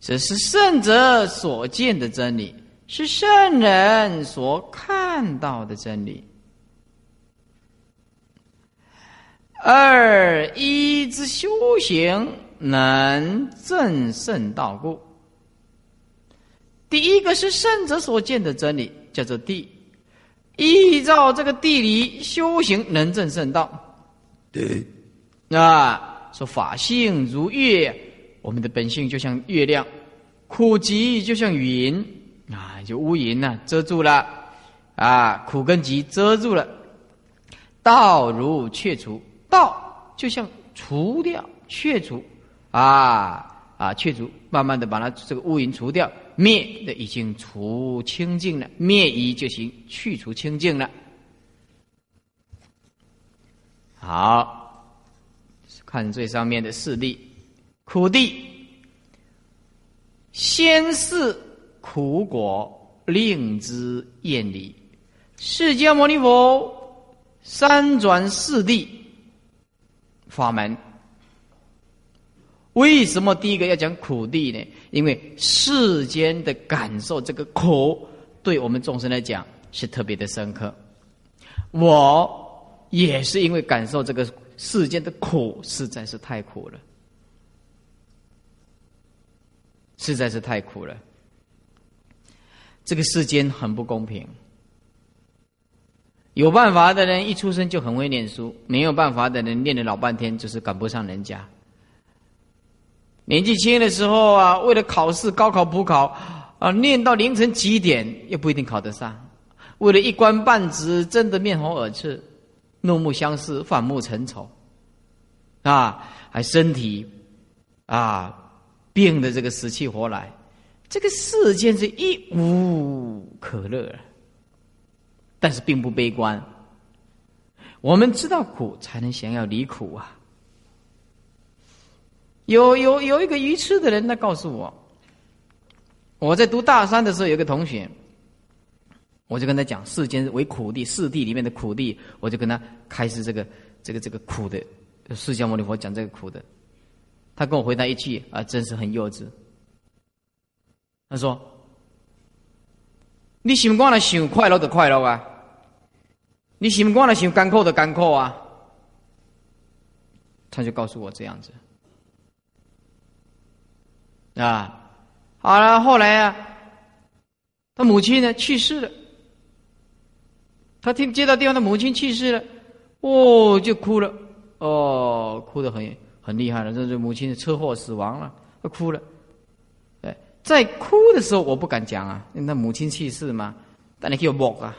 这是圣者所见的真理，是圣人所看到的真理。二一之修行能正圣道故。第一个是圣者所见的真理，叫做地。依照这个地理修行，能正圣道。对，啊，说法性如月，我们的本性就像月亮，苦集就像云啊，就乌云呢遮住了啊，苦跟集遮住了，道如去除。道就像除掉、去除，啊啊，去除，慢慢的把它这个乌云除掉，灭的已经除清净了，灭一就行，去除清净了。好，看最上面的四地，苦地，先是苦果，令之厌离。释迦牟尼佛三转四地。法门，为什么第一个要讲苦地呢？因为世间的感受，这个苦对我们众生来讲是特别的深刻。我也是因为感受这个世间的苦，实在是太苦了，实在是太苦了。这个世间很不公平。有办法的人一出生就很会念书，没有办法的人念了老半天就是赶不上人家。年纪轻的时候啊，为了考试、高考、补考啊，念到凌晨几点又不一定考得上。为了一官半职，真的面红耳赤、怒目相视、反目成仇，啊，还身体啊病的这个死去活来，这个世间是一无可乐。但是并不悲观。我们知道苦，才能想要离苦啊。有有有一个愚痴的人，他告诉我，我在读大三的时候，有个同学，我就跟他讲世间为苦地，四地里面的苦地，我就跟他开始这个这个这个苦的释迦牟尼佛讲这个苦的，他跟我回答一句啊，真是很幼稚。他说：“你习惯了想快乐的快乐啊。”你习惯了想干扣的干扣啊，他就告诉我这样子啊，好了，后来啊，他母亲呢去世了，他听接到电话，他母亲去世了，哦，就哭了，哦，哭的很很厉害了，这是母亲车祸死亡了，他哭了，哎，在哭的时候我不敢讲啊，因为他母亲去世嘛，但你给我摸啊。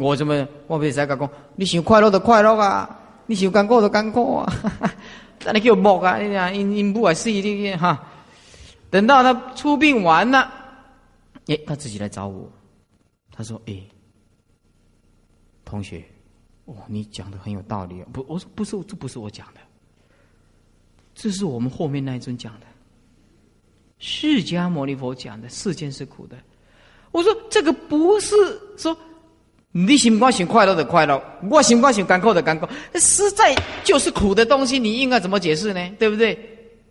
我怎么我别再讲，你想快乐的快乐啊，你想干过的干过啊，但你叫木啊，你讲因因不还是一定哈。等到他出殡完了，哎，他自己来找我，他说：“哎，同学，哦，你讲的很有道理。不，我说不是，这不是我讲的，这是我们后面那一尊讲的，释迦牟尼佛讲的，世间是苦的。我说这个不是说。”你心光想快乐的快乐，我心光想干苦的干苦，实在就是苦的东西，你应该怎么解释呢？对不对？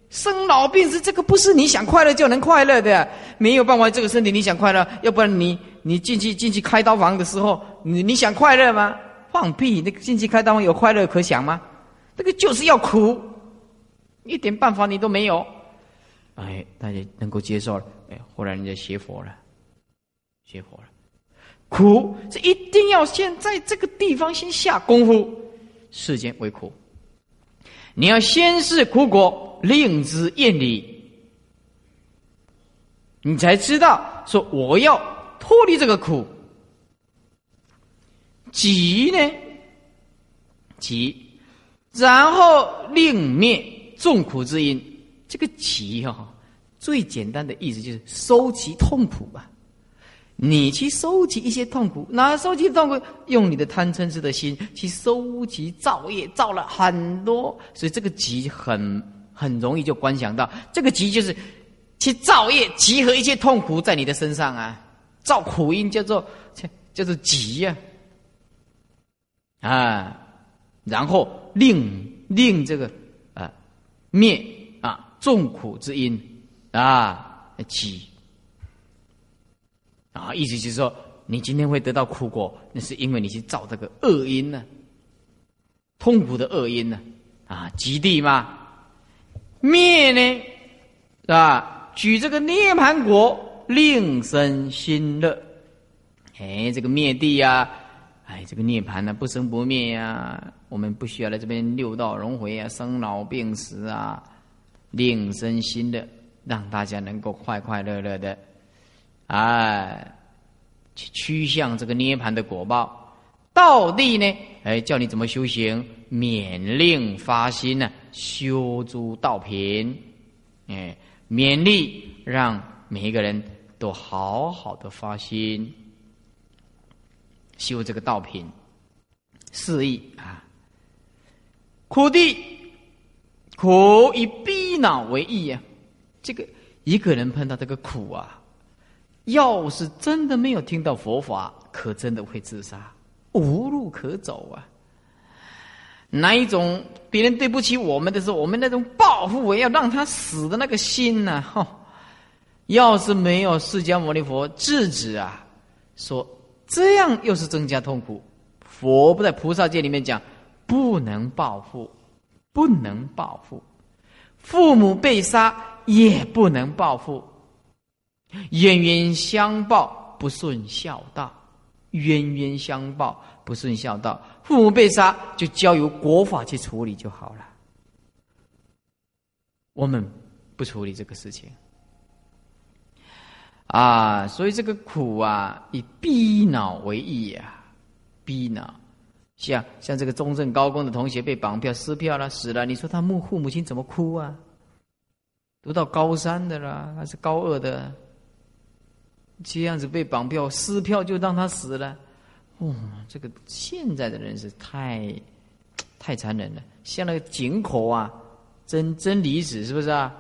生老病死，这个不是你想快乐就能快乐的，没有办法，这个身体你想快乐，要不然你你进去进去开刀房的时候，你你想快乐吗？放屁！那个进去开刀有快乐可想吗？这个就是要苦，一点办法你都没有。哎，大家能够接受了，哎，后来人家学佛了，学佛了。苦是一定要先在这个地方先下功夫，世间为苦。你要先是苦果，令之厌离，你才知道说我要脱离这个苦。急呢？急，然后令灭众苦之因。这个急哈，最简单的意思就是收集痛苦吧。你去收集一些痛苦，那收集痛苦？用你的贪嗔痴的心去收集造业，造了很多，所以这个集很很容易就观想到，这个集就是去造业，集合一切痛苦在你的身上啊，造苦因叫做叫做集呀，啊，啊然后令令这个啊灭啊众苦之因啊，积啊，意思就是说，你今天会得到苦果，那是因为你去造这个恶因呢，痛苦的恶因呢，啊，极地嘛，灭呢，啊？举这个涅盘果，令生心乐，哎，这个灭地呀，哎，这个涅盘呢，不生不灭呀，我们不需要来这边六道轮回啊，生老病死啊，令身心的。让大家能够快快乐乐的，哎，去趋向这个涅盘的果报。道地呢，哎，叫你怎么修行？勉令发心呢，修诸道品，哎，勉励让每一个人都好好的发心，修这个道品，四意啊。苦地，苦以逼恼为意呀。这个一个人碰到这个苦啊，要是真的没有听到佛法，可真的会自杀，无路可走啊！哪一种别人对不起我们的时候，我们那种报复我要让他死的那个心呢？哈！要是没有释迦牟尼佛制止啊，说这样又是增加痛苦。佛不在菩萨界里面讲，不能报复，不能报复，父母被杀。也不能报复，冤冤相报不顺孝道，冤冤相报不顺孝道，父母被杀就交由国法去处理就好了。我们不处理这个事情啊，所以这个苦啊，以逼恼为义呀，逼恼。像像这个中正高工的同学被绑票撕票了，死了，你说他母父母亲怎么哭啊？读到高三的啦，还是高二的，这样子被绑票撕票就让他死了，哦，这个现在的人是太，太残忍了。像那个井口啊，真真离子是不是啊？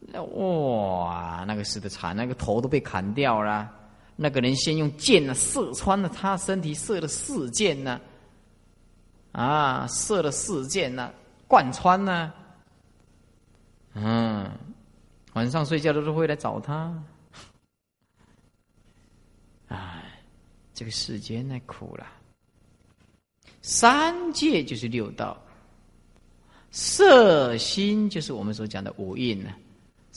那哇，那个死的惨，那个头都被砍掉了。那个人先用箭呢射穿了他身体，射了四箭呢，啊，射了四箭呢，贯穿呢，嗯。晚上睡觉的时候会来找他，哎，这个世间太苦了。三界就是六道，色心就是我们所讲的五蕴呢。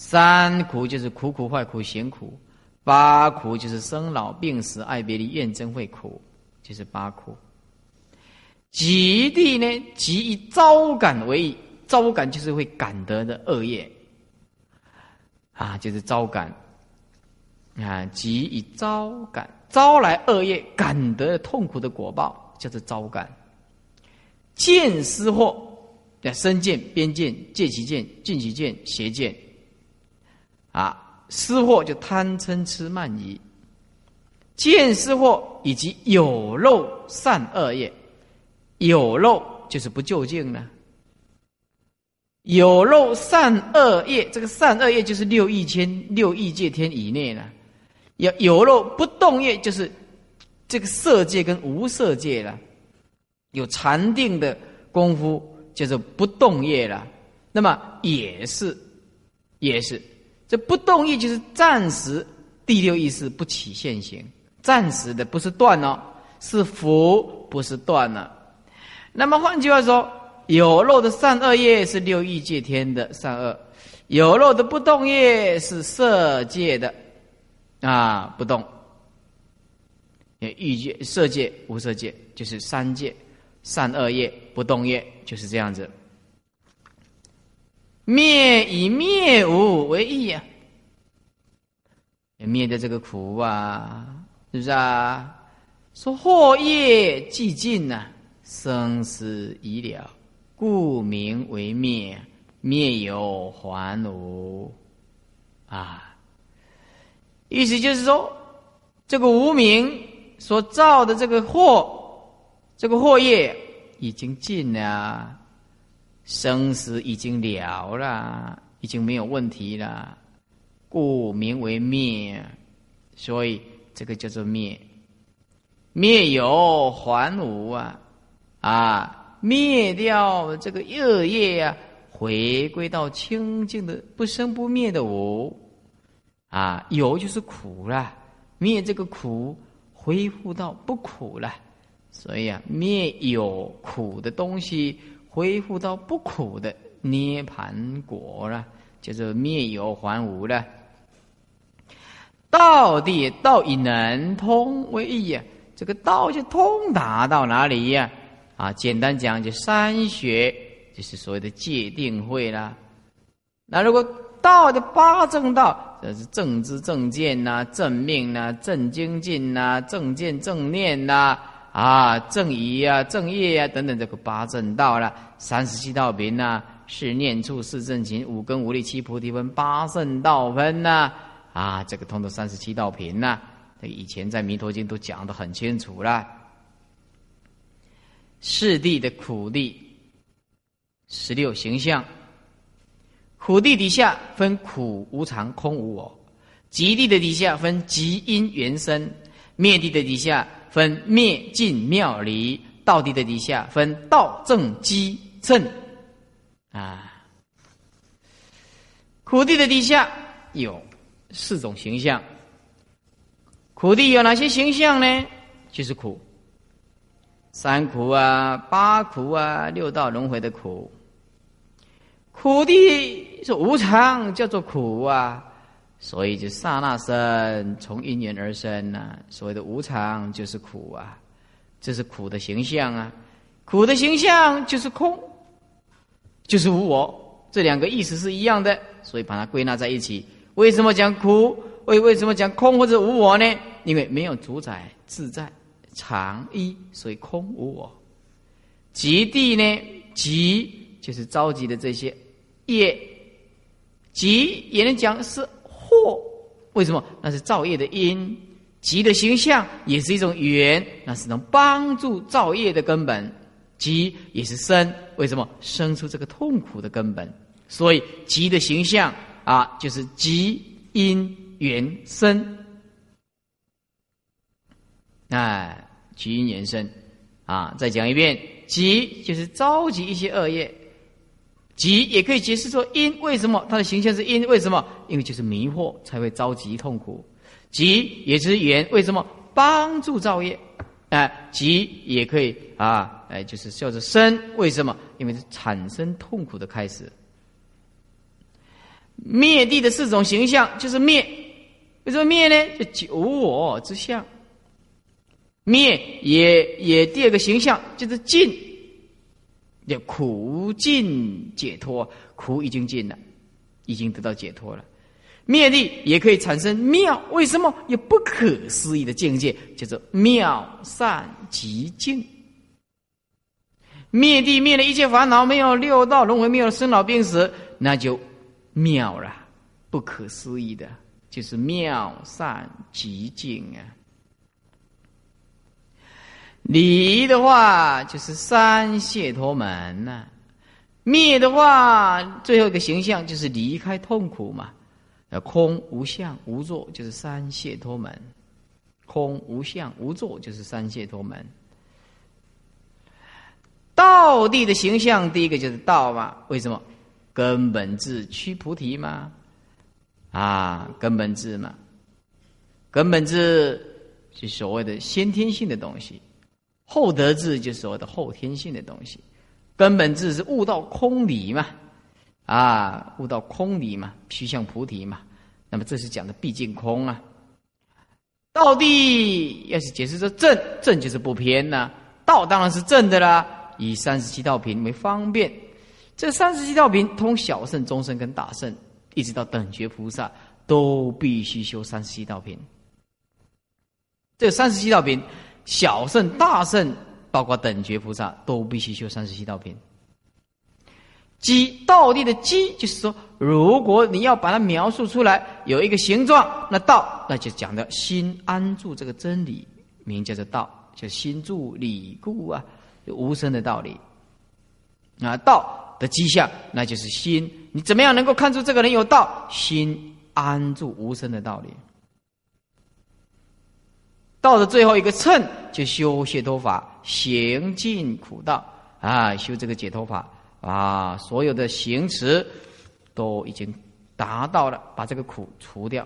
三苦就是苦苦坏苦行苦，八苦就是生老病死爱别离怨憎会苦，就是八苦。极地呢，极以招感为意，招感就是会感得的恶业。啊，就是招感，啊，即以招感招来恶业，感得痛苦的果报，叫做招感。见思惑，叫身见、边见、见其见、近其见、邪见。啊，思惑就贪嗔痴慢疑，见思惑以及有漏善恶业，有漏就是不究竟呢。有漏善恶业，这个善恶业就是六亿千六亿界天以内呢。有有漏不动业，就是这个色界跟无色界了。有禅定的功夫，叫做不动业了。那么也是，也是这不动业就是暂时第六意识不起现行，暂时的不是断哦，是福不是断了。那么换句话说。有漏的善恶业是六欲界天的善恶，有漏的不动业是色界的啊不动。欲界、色界、无色界就是三界，善恶业、不动业就是这样子。灭以灭无为义呀，灭的这个苦啊，是不是啊？说祸业既尽呐，生死已了。故名为灭，灭有还无，啊，意思就是说，这个无名所造的这个祸，这个祸业已经尽了，生死已经了了，已经没有问题了，故名为灭，所以这个叫做灭，灭有还无啊，啊。灭掉这个恶业呀，回归到清净的不生不灭的无啊，有就是苦了，灭这个苦，恢复到不苦了。所以啊，灭有苦的东西，恢复到不苦的涅盘果了，就是灭有还无了。道地道以能通为义呀，这个道就通达到哪里呀？啊，简单讲就三学，就是所谓的界定会啦。那如果道的八正道，这是正知正见呐，正命呐，正精进呐，正见正念呐，啊，正仪啊，正业啊等等，这个八正道了。三十七道品呐，是念处是正勤五根五力七菩提分八圣道分呐。啊，这个通的三十七道品呐，这以前在弥陀经都讲得很清楚了。四地的苦地，十六形象。苦地底下分苦、无常、空、无我；极地的底下分极因缘生；灭地的底下分灭尽妙离；道地的底下分道正机正。啊，苦地的底下有。四种形象，苦地有哪些形象呢？就是苦，三苦啊，八苦啊，六道轮回的苦。苦地是无常，叫做苦啊，所以就刹那生，从因缘而生呐。所谓的无常就是苦啊，这是苦的形象啊。苦的形象就是空，就是无我，这两个意思是一样的，所以把它归纳在一起。为什么讲苦？为为什么讲空或者无我呢？因为没有主宰自在常一，所以空无我。极地呢？极就是着急的这些业，极也能讲是祸。为什么？那是造业的因。吉的形象也是一种缘，那是能帮助造业的根本。吉也是生，为什么生出这个痛苦的根本？所以吉的形象。啊，就是吉因缘生，哎，吉因缘生，啊，再讲一遍，吉就是召集一些恶业，急也可以解释说因，为什么它的形象是因？为什么？因为就是迷惑才会着急痛苦，急也是缘，为什么？帮助造业，哎，急也可以啊，哎，就是叫做生，为什么？因为是产生痛苦的开始。灭地的四种形象就是灭，为什么灭呢？就九我之相。灭也也第二个形象就是尽，叫苦尽解脱，苦已经尽了，已经得到解脱了。灭地也可以产生妙，为什么有不可思议的境界？叫做妙善极境。灭地灭了一切烦恼，没有六道轮回，没有生老病死，那就。妙了，不可思议的，就是妙善极境啊！离的话就是三解脱门呐，灭的话最后一个形象就是离开痛苦嘛。呃，空无相无作就是三解脱门，空无相无作就是三解脱门。道地的形象，第一个就是道嘛，为什么？根本智须菩提嘛？啊，根本智嘛，根本智是所谓的先天性的东西，后得智就是所谓的后天性的东西。根本智是悟到空理嘛，啊，悟到空理嘛，趋向菩提嘛。那么这是讲的毕竟空啊。道地要是解释说正，正就是不偏呐，道当然是正的啦，以三十七道品为方便。这三十七道品通小圣、中圣跟大圣，一直到等觉菩萨，都必须修三十七道品。这三十七道品，小圣、大圣，包括等觉菩萨，都必须修三十七道品。基道地的基，就是说，如果你要把它描述出来，有一个形状，那道那就讲的心安住这个真理，名叫做道，叫心住理故啊，无声的道理啊，道。的迹象，那就是心。你怎么样能够看出这个人有道？心安住无声的道理。到了最后一个称，就修解脱法，行尽苦道啊，修这个解脱法啊，所有的行持都已经达到了，把这个苦除掉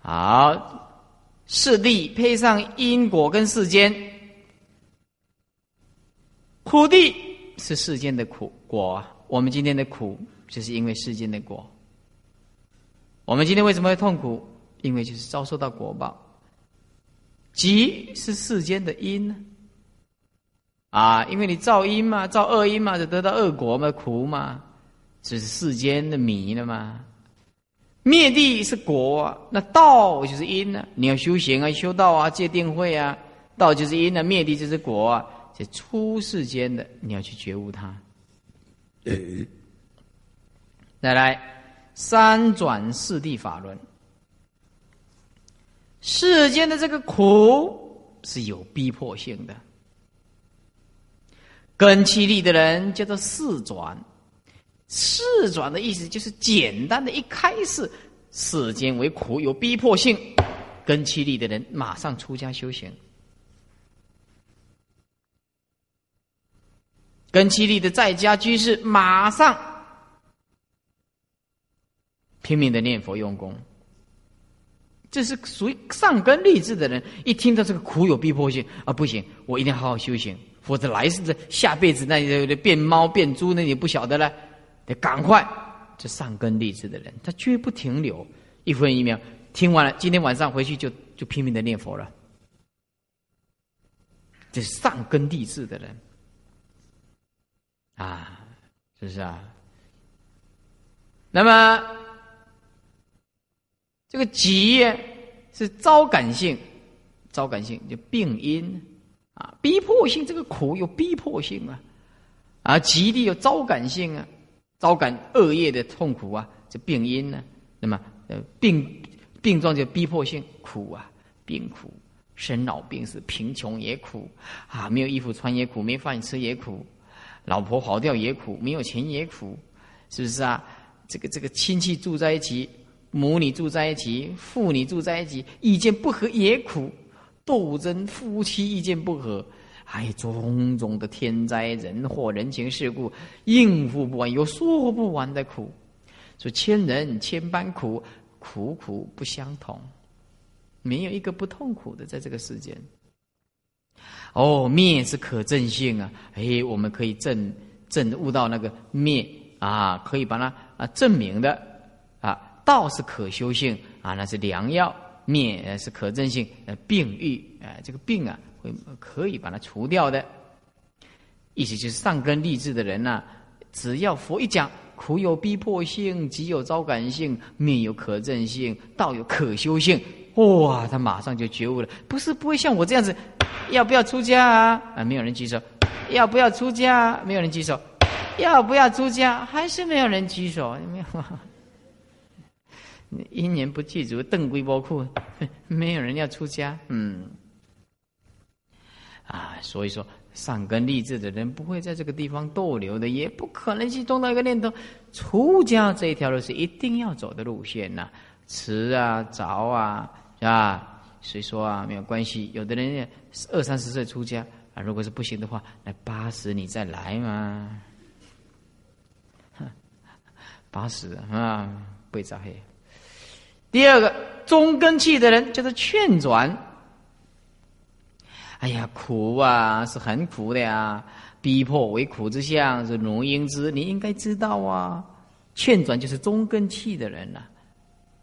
好，世地配上因果跟世间，苦地是世间的苦果。我们今天的苦，就是因为世间的果。我们今天为什么会痛苦？因为就是遭受到果报。吉是世间的因呢？啊，因为你造因嘛，造恶因嘛，就得到恶果嘛，苦嘛，这是世间的迷了嘛。灭地是果，那道就是因呢。你要修行啊，修道啊，戒定慧啊，道就是因呢，灭地就是果啊。这出世间的，你要去觉悟它。再来，三转四谛法轮，世间的这个苦是有逼迫性的。根气力的人叫做四转，四转的意思就是简单的一开始，世间为苦有逼迫性，根气力的人马上出家修行。根气力的在家居士马上拼命的念佛用功，这是属于上根立志的人。一听到这个苦有逼迫性啊，不行，我一定好好修行。否则来世的下辈子，那你变猫变猪，那你不晓得了。得赶快，这上根立志的人，他绝不停留一分一秒。听完了，今天晚上回去就就拼命的念佛了。这是上根立志的人啊，是不是啊？那么这个急是招感性，招感性就病因。啊，逼迫性这个苦有逼迫性啊，啊，极力有招感性啊，招感恶业的痛苦啊，这病因呢？那么呃，病病状就逼迫性苦啊，病苦，生老病死，贫穷也苦啊，没有衣服穿也苦，没饭吃也苦，老婆跑掉也苦，没有钱也苦，是不是啊？这个这个亲戚住在一起，母女住在一起，父女住在一起，意见不合也苦。斗争，夫妻意见不合，还有种种的天灾人祸、人情世故，应付不完，有说不完的苦。说千人千般苦，苦苦不相同，没有一个不痛苦的，在这个世间。哦，灭是可证性啊！哎，我们可以证证悟到那个灭啊，可以把它啊证明的。道是可修性啊，那是良药。灭是可证性，呃，病愈，哎，这个病啊，会可以把它除掉的。意思就是上根立志的人呐，只要佛一讲，苦有逼迫性，即有招感性，灭有可证性，道有可修性，哇，他马上就觉悟了。不是不会像我这样子，要不要出家啊？啊，没有人举手。要不要出家？没有人举手。要不要出家？还是没有人举手。没有？一年不记足，邓龟波库，没有人要出家。嗯，啊，所以说善根立志的人不会在这个地方逗留的，也不可能去动到一个念头。出家这一条路是一定要走的路线呐，迟啊早啊，是吧？所以说啊，没有关系。有的人二三十岁出家啊，如果是不行的话，那八十你再来嘛。八十啊，不会咋黑。第二个中根气的人叫做劝转。哎呀，苦啊，是很苦的呀！逼迫为苦之相，是奴应知，你应该知道啊。劝转就是中根气的人呐，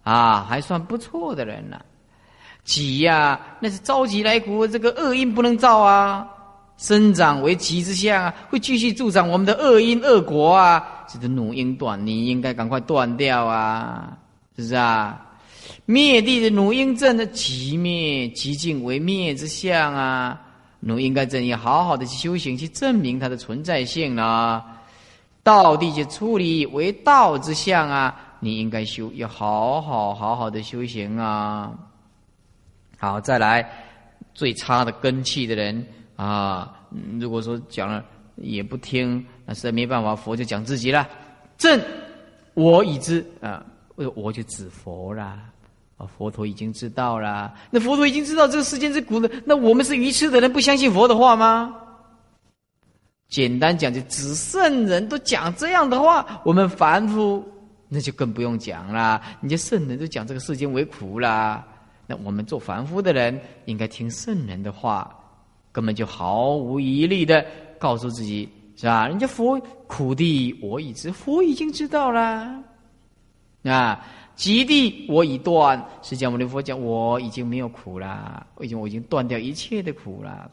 啊，还算不错的人呐。急呀，那是着急来苦，这个恶因不能造啊，生长为急之相啊，会继续助长我们的恶因恶果啊。这个奴应断，你应该赶快断掉啊，是不是啊？灭地的奴应正的极灭极境为灭之相啊，奴应该怎样好好的去修行，去证明它的存在性呢？道地就处理为道之相啊，你应该修，要好好好好的修行啊。好，再来最差的根气的人啊，如果说讲了也不听，那实在没办法，佛就讲自己了。正我已知啊，我就指佛啦佛陀已经知道了，那佛陀已经知道这个世间是苦的，那我们是愚痴的人，不相信佛的话吗？简单讲，就只圣人都讲这样的话，我们凡夫那就更不用讲了。你这圣人都讲这个世间为苦啦，那我们做凡夫的人，应该听圣人的话，根本就毫无疑虑的告诉自己，是吧？人家佛苦地我已知，佛已经知道了，啊，极地我已断。释迦牟尼佛讲，我已经没有苦啦，我已经我已经断掉一切的苦啦。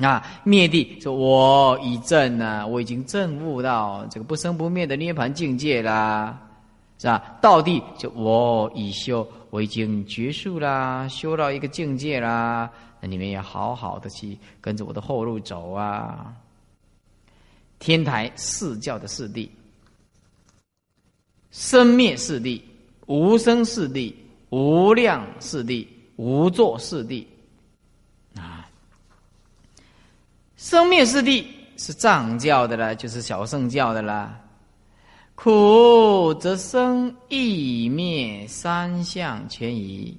啊，灭地说我已证啊，我已经证悟到这个不生不灭的涅盘境界啦，是吧？道地就我已修，我已经结束啦，修到一个境界啦，那你们要好好的去跟着我的后路走啊。天台四教的四谛，生灭四谛、无生四谛、无量四谛、无作四谛啊。生灭四谛是藏教的啦，就是小圣教的啦。苦则生，意灭三相全移。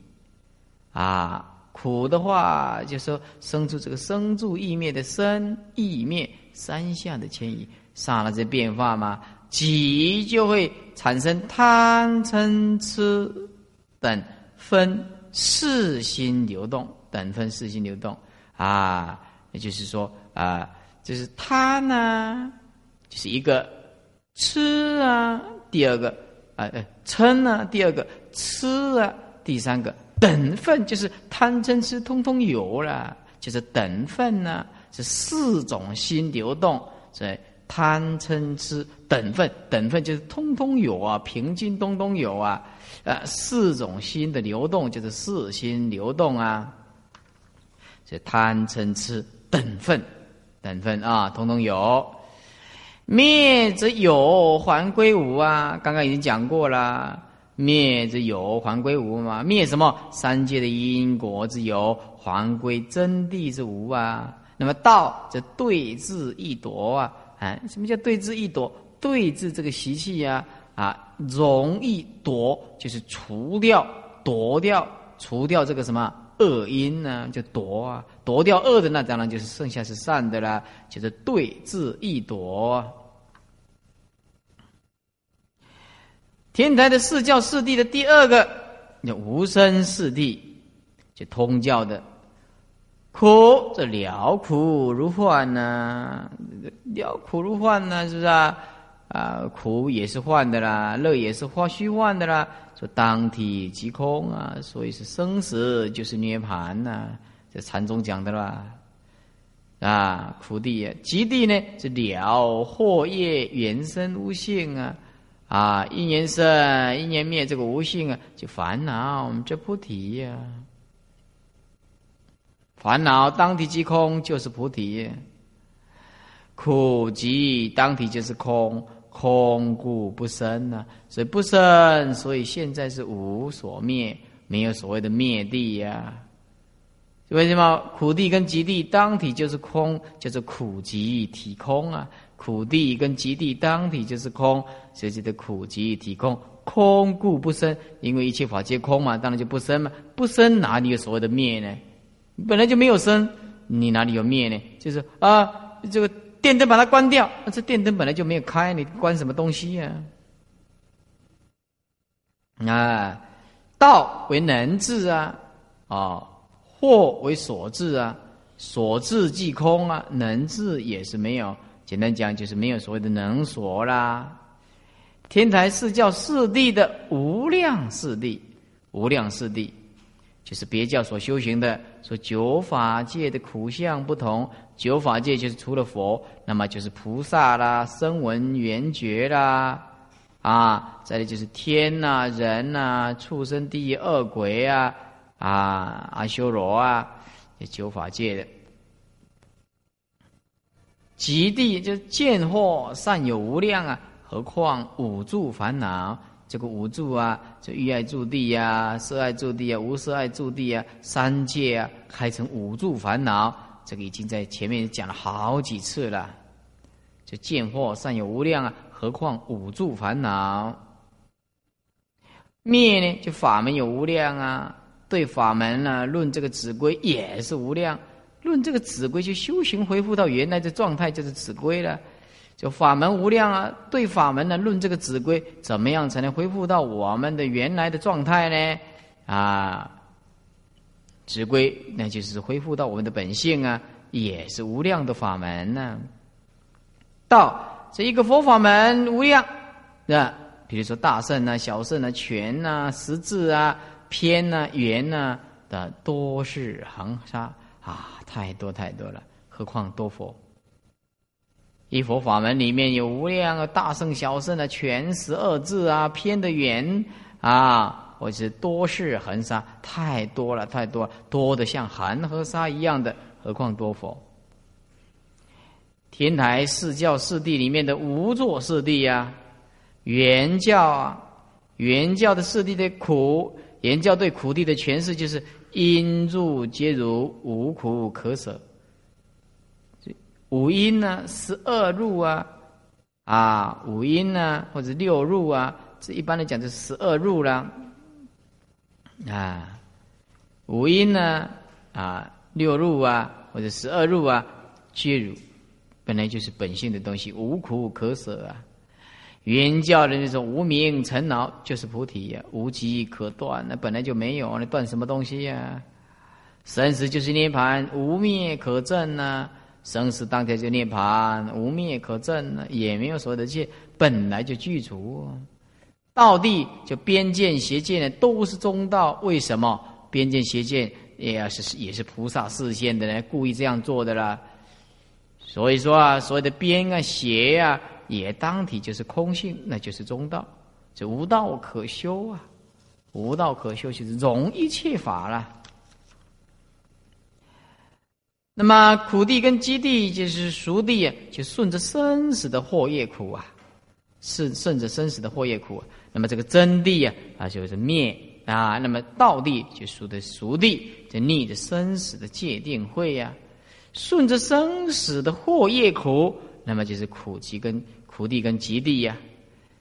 啊，苦的话，就说生出这个生住意灭的生意灭三相的迁移，刹那这变化嘛，即就会产生贪嗔痴等分四心流动，等分四心流动啊，也就是说。啊，就是贪呢，就是一个吃啊；第二个啊，呃，嗔啊；第二个吃啊；第三个等分，就是贪嗔痴通通有了，就是等分呢，是四种心流动，所以贪嗔痴等分，等分就是通通有啊，平均通通有啊，呃，四种心的流动就是四心流动啊，这贪嗔痴等分。等分啊，通通有；灭则有，还归无啊。刚刚已经讲过了，灭则有，还归无嘛。灭什么？三界的因果之有，还归真谛之无啊。那么道则对治一夺啊。哎，什么叫对治一夺？对治这个习气呀，啊，容易夺，就是除掉、夺掉、除掉这个什么？恶因呢，就夺啊，夺掉恶的，那当然就是剩下是善的啦，就是对治一夺。天台的四教四谛的第二个叫无生四谛，就通教的苦，这了苦如幻呐，了苦如幻呐，是不是啊？啊，苦也是幻的啦，乐也是化虚幻的啦。说当体即空啊，所以是生死就是涅盘呐，这禅宗讲的啦。啊，苦地啊，极地呢是了惑业缘生无性啊，啊，因缘生因缘灭这个无性啊，就烦恼我们这菩提呀。烦恼当体即空就是菩提，苦集当体就是空。空故不生呢，所以不生，所以现在是无所灭，没有所谓的灭地呀。为什么苦地跟极地当体就是空，就是苦集体空啊？苦地跟极地当体就是空，所以的苦集体空，空故不生，因为一切法皆空嘛，当然就不生嘛。不生哪里有所谓的灭呢？本来就没有生，你哪里有灭呢？就是啊，这个。电灯把它关掉，那这电灯本来就没有开，你关什么东西呀？啊，道为能治啊，啊，惑为所治啊，所治即空啊，能治也是没有。简单讲，就是没有所谓的能所啦。天台四教四谛的无量四谛，无量四谛。就是别教所修行的，说九法界的苦相不同。九法界就是除了佛，那么就是菩萨啦、声闻缘觉啦，啊，再来就是天呐、人呐、畜生、地狱、恶鬼啊，啊、阿修罗啊，这九法界的。极地就是见惑善有无量啊，何况五住烦恼。这个五住啊，这欲爱住地呀，色爱住地啊，无色爱住地啊，三界啊，开成五住烦恼，这个已经在前面讲了好几次了。就见惑善有无量啊，何况五住烦恼？灭呢，就法门有无量啊，对法门呢，论这个子规也是无量，论这个子规就修行恢复到原来的状态，就是子规了。就法门无量啊，对法门呢论这个指规，怎么样才能恢复到我们的原来的状态呢？啊，直归，那就是恢复到我们的本性啊，也是无量的法门呢。道这一个佛法门无量，那比如说大圣啊、小圣啊、全啊、十字啊、偏啊、圆啊的多是恒沙啊，太多太多了，何况多佛。一佛法门里面有无量的大圣、小圣的全十二字啊，偏的圆啊，或者是多事恒沙，太多了，太多，多的像恒河沙一样的，何况多佛。天台四教四地里面的无作四地呀，原教啊，原教的四地的苦，原教对苦地的诠释就是因入皆如无苦可舍。五音呢，十二入啊，啊，五音呢，或者六入啊，这一般来讲就是十二入啦，啊，五音呢，啊，六入啊，或者十二入啊，皆如，本来就是本性的东西，无苦可舍啊。原教的那种无名尘恼就是菩提呀，无极可断，那本来就没有，那断什么东西呀？生死就是涅盘，无灭可证呐。生死当天就涅槃，无灭可证呢，也没有所谓的戒，本来就具足。道地就边见邪见呢，都是中道。为什么边见邪见也是也是菩萨示现的呢？故意这样做的啦。所以说啊，所谓的边啊邪啊，也当体就是空性，那就是中道。这无道可修啊，无道可修就是容一切法了。那么苦地跟基地就是熟地啊，就顺着生死的祸业苦啊，顺顺着生死的祸业苦。那么这个真地啊，啊就是灭啊。那么道地就属的熟地，就逆着生死的界定会呀，顺着生死的祸业苦，那么就是苦集跟苦地跟极地呀。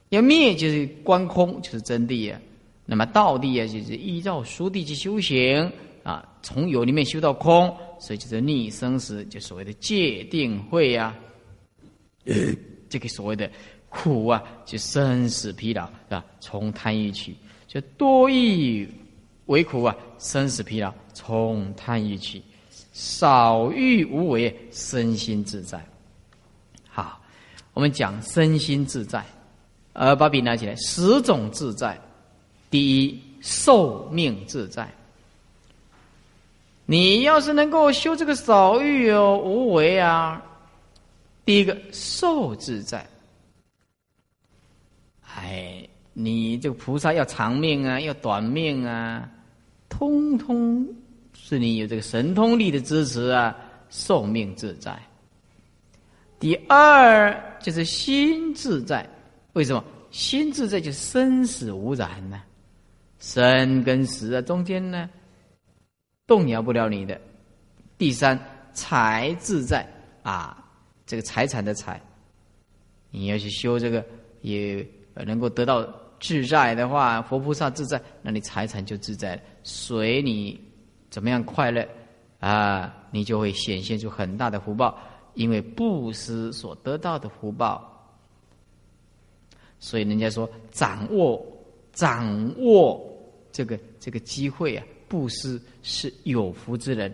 要灭就是观空，就是真地呀。那么道地啊，就是依照熟地去修行。啊，从有里面修到空，所以就是逆生死，就所谓的界定慧呀。这个所谓的苦啊，就生死疲劳啊，从贪欲起，就多欲为苦啊，生死疲劳从贪欲起，少欲无为，身心自在。好，我们讲身心自在，呃，把笔拿起来，十种自在，第一，寿命自在。你要是能够修这个少欲哦无为啊，第一个寿自在。哎，你这个菩萨要长命啊，要短命啊，通通是你有这个神通力的支持啊，寿命自在。第二就是心自在，为什么？心自在就生死无染呢？生跟死啊中间呢？动摇不了你的。第三，财自在啊，这个财产的财，你要去修这个，也能够得到自在的话，佛菩萨自在，那你财产就自在了。随你怎么样快乐啊，你就会显现出很大的福报，因为布施所得到的福报。所以人家说，掌握掌握这个这个机会啊。布施是有福之人，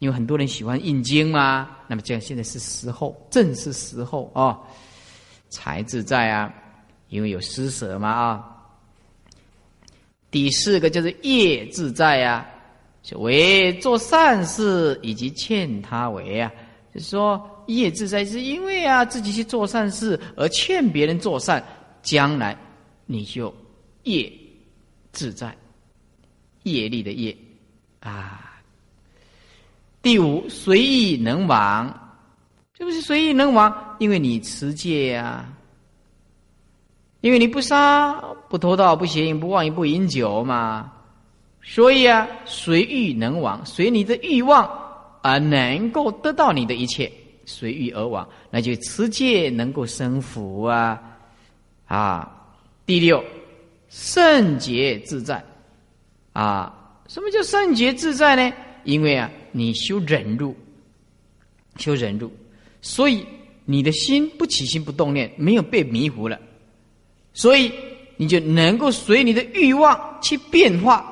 因为很多人喜欢印经嘛。那么这样现在是时候，正是时候啊！财自在啊，因为有施舍嘛啊。第四个就是业自在啊，就为做善事以及欠他为啊，就是说业自在是因为啊自己去做善事而欠别人做善，将来你就业自在。业力的业，啊，第五随意能亡，是不是随意能亡？因为你持戒呀，因为你不杀、不偷盗、不邪淫、不妄淫、不饮酒嘛，所以啊，随欲能亡，随你的欲望而能够得到你的一切，随欲而亡，那就持戒能够生福啊，啊，第六圣洁自在。啊，什么叫圣洁自在呢？因为啊，你修忍辱，修忍辱，所以你的心不起心不动念，没有被迷糊了，所以你就能够随你的欲望去变化。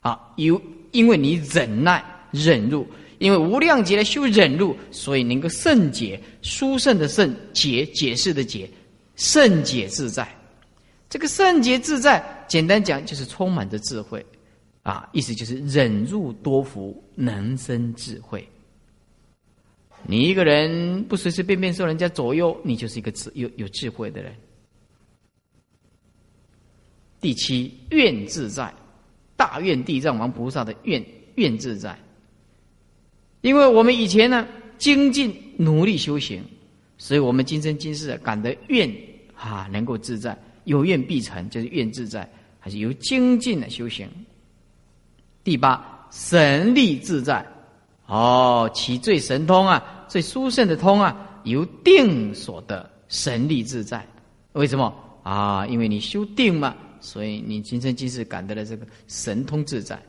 啊，有因为你忍耐忍辱，因为无量劫来修忍辱，所以能够圣解，殊胜的圣解，解释的解，圣解自在。这个圣洁自在，简单讲就是充满着智慧，啊，意思就是忍辱多福，能生智慧。你一个人不随随便便受人家左右，你就是一个智有有智慧的人。第七愿自在，大愿地藏王菩萨的愿愿自在，因为我们以前呢精进努力修行，所以我们今生今世感得愿啊能够自在。有愿必成，就是愿自在，还是由精进的修行。第八，神力自在，哦，其最神通啊，最殊胜的通啊，由定所得，神力自在。为什么啊？因为你修定嘛，所以你今生今世感得了这个神通自在。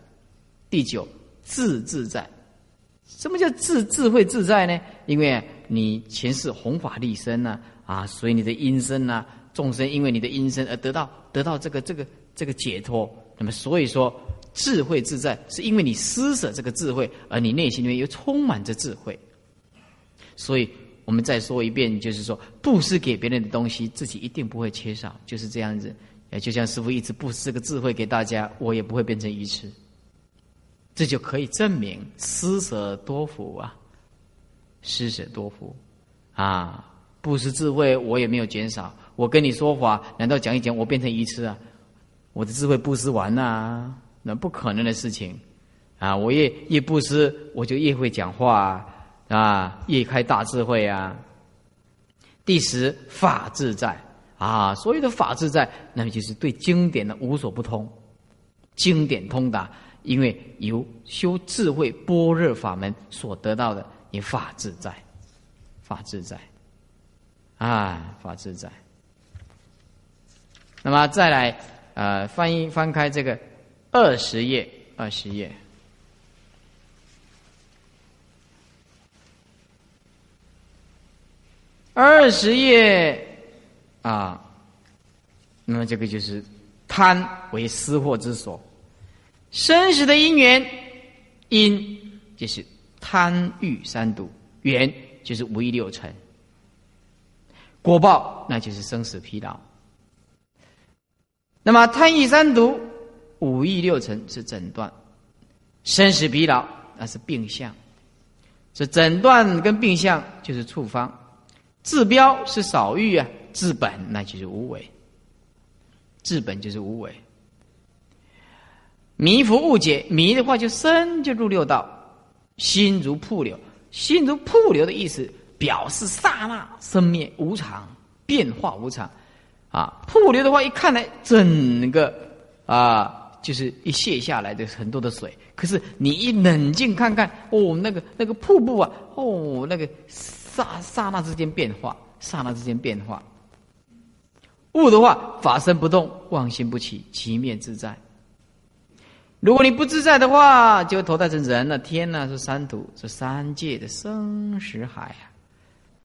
第九，智自在。什么叫智智慧自在呢？因为你前世弘法立身呢，啊，所以你的阴身呢。众生因为你的因身而得到得到这个这个这个解脱，那么所以说智慧自在，是因为你施舍这个智慧，而你内心里面又充满着智慧。所以我们再说一遍，就是说布施给别人的东西，自己一定不会缺少，就是这样子。也就像师傅一直布施这个智慧给大家，我也不会变成愚痴。这就可以证明施舍多福啊，施舍多福啊，布施智慧我也没有减少。我跟你说法，难道讲一讲我变成愚痴啊？我的智慧布施完呐，那不可能的事情啊！我越越布施，我就越会讲话啊，越开大智慧啊。第十法自在啊，所有的法自在，那么就是对经典的无所不通，经典通达，因为由修智慧般若法门所得到的，也法自在，法自在啊，法自在。那么再来，呃，翻译翻开这个二十页，二十页，二十页啊，那么这个就是贪为私货之所，生死的因缘，因就是贪欲三毒，缘就是五欲六尘，果报那就是生死疲劳。那么贪欲三毒、五欲六尘是诊断，生死疲劳那是病相，这诊断跟病相就是处方，治标是少欲啊，治本那就是无为，治本就是无为。迷伏误解，迷的话就身就入六道，心如瀑流，心如瀑流的意思表示刹那生灭无常，变化无常。啊，瀑流的话，一看来整个啊，就是一泻下来的很多的水。可是你一冷静看看，哦，那个那个瀑布啊，哦，那个刹刹那之间变化，刹那之间变化。物的话，法身不动，妄心不起，其面自在。如果你不自在的话，就投胎成人了，天呐，是三途，是三界的生死海啊。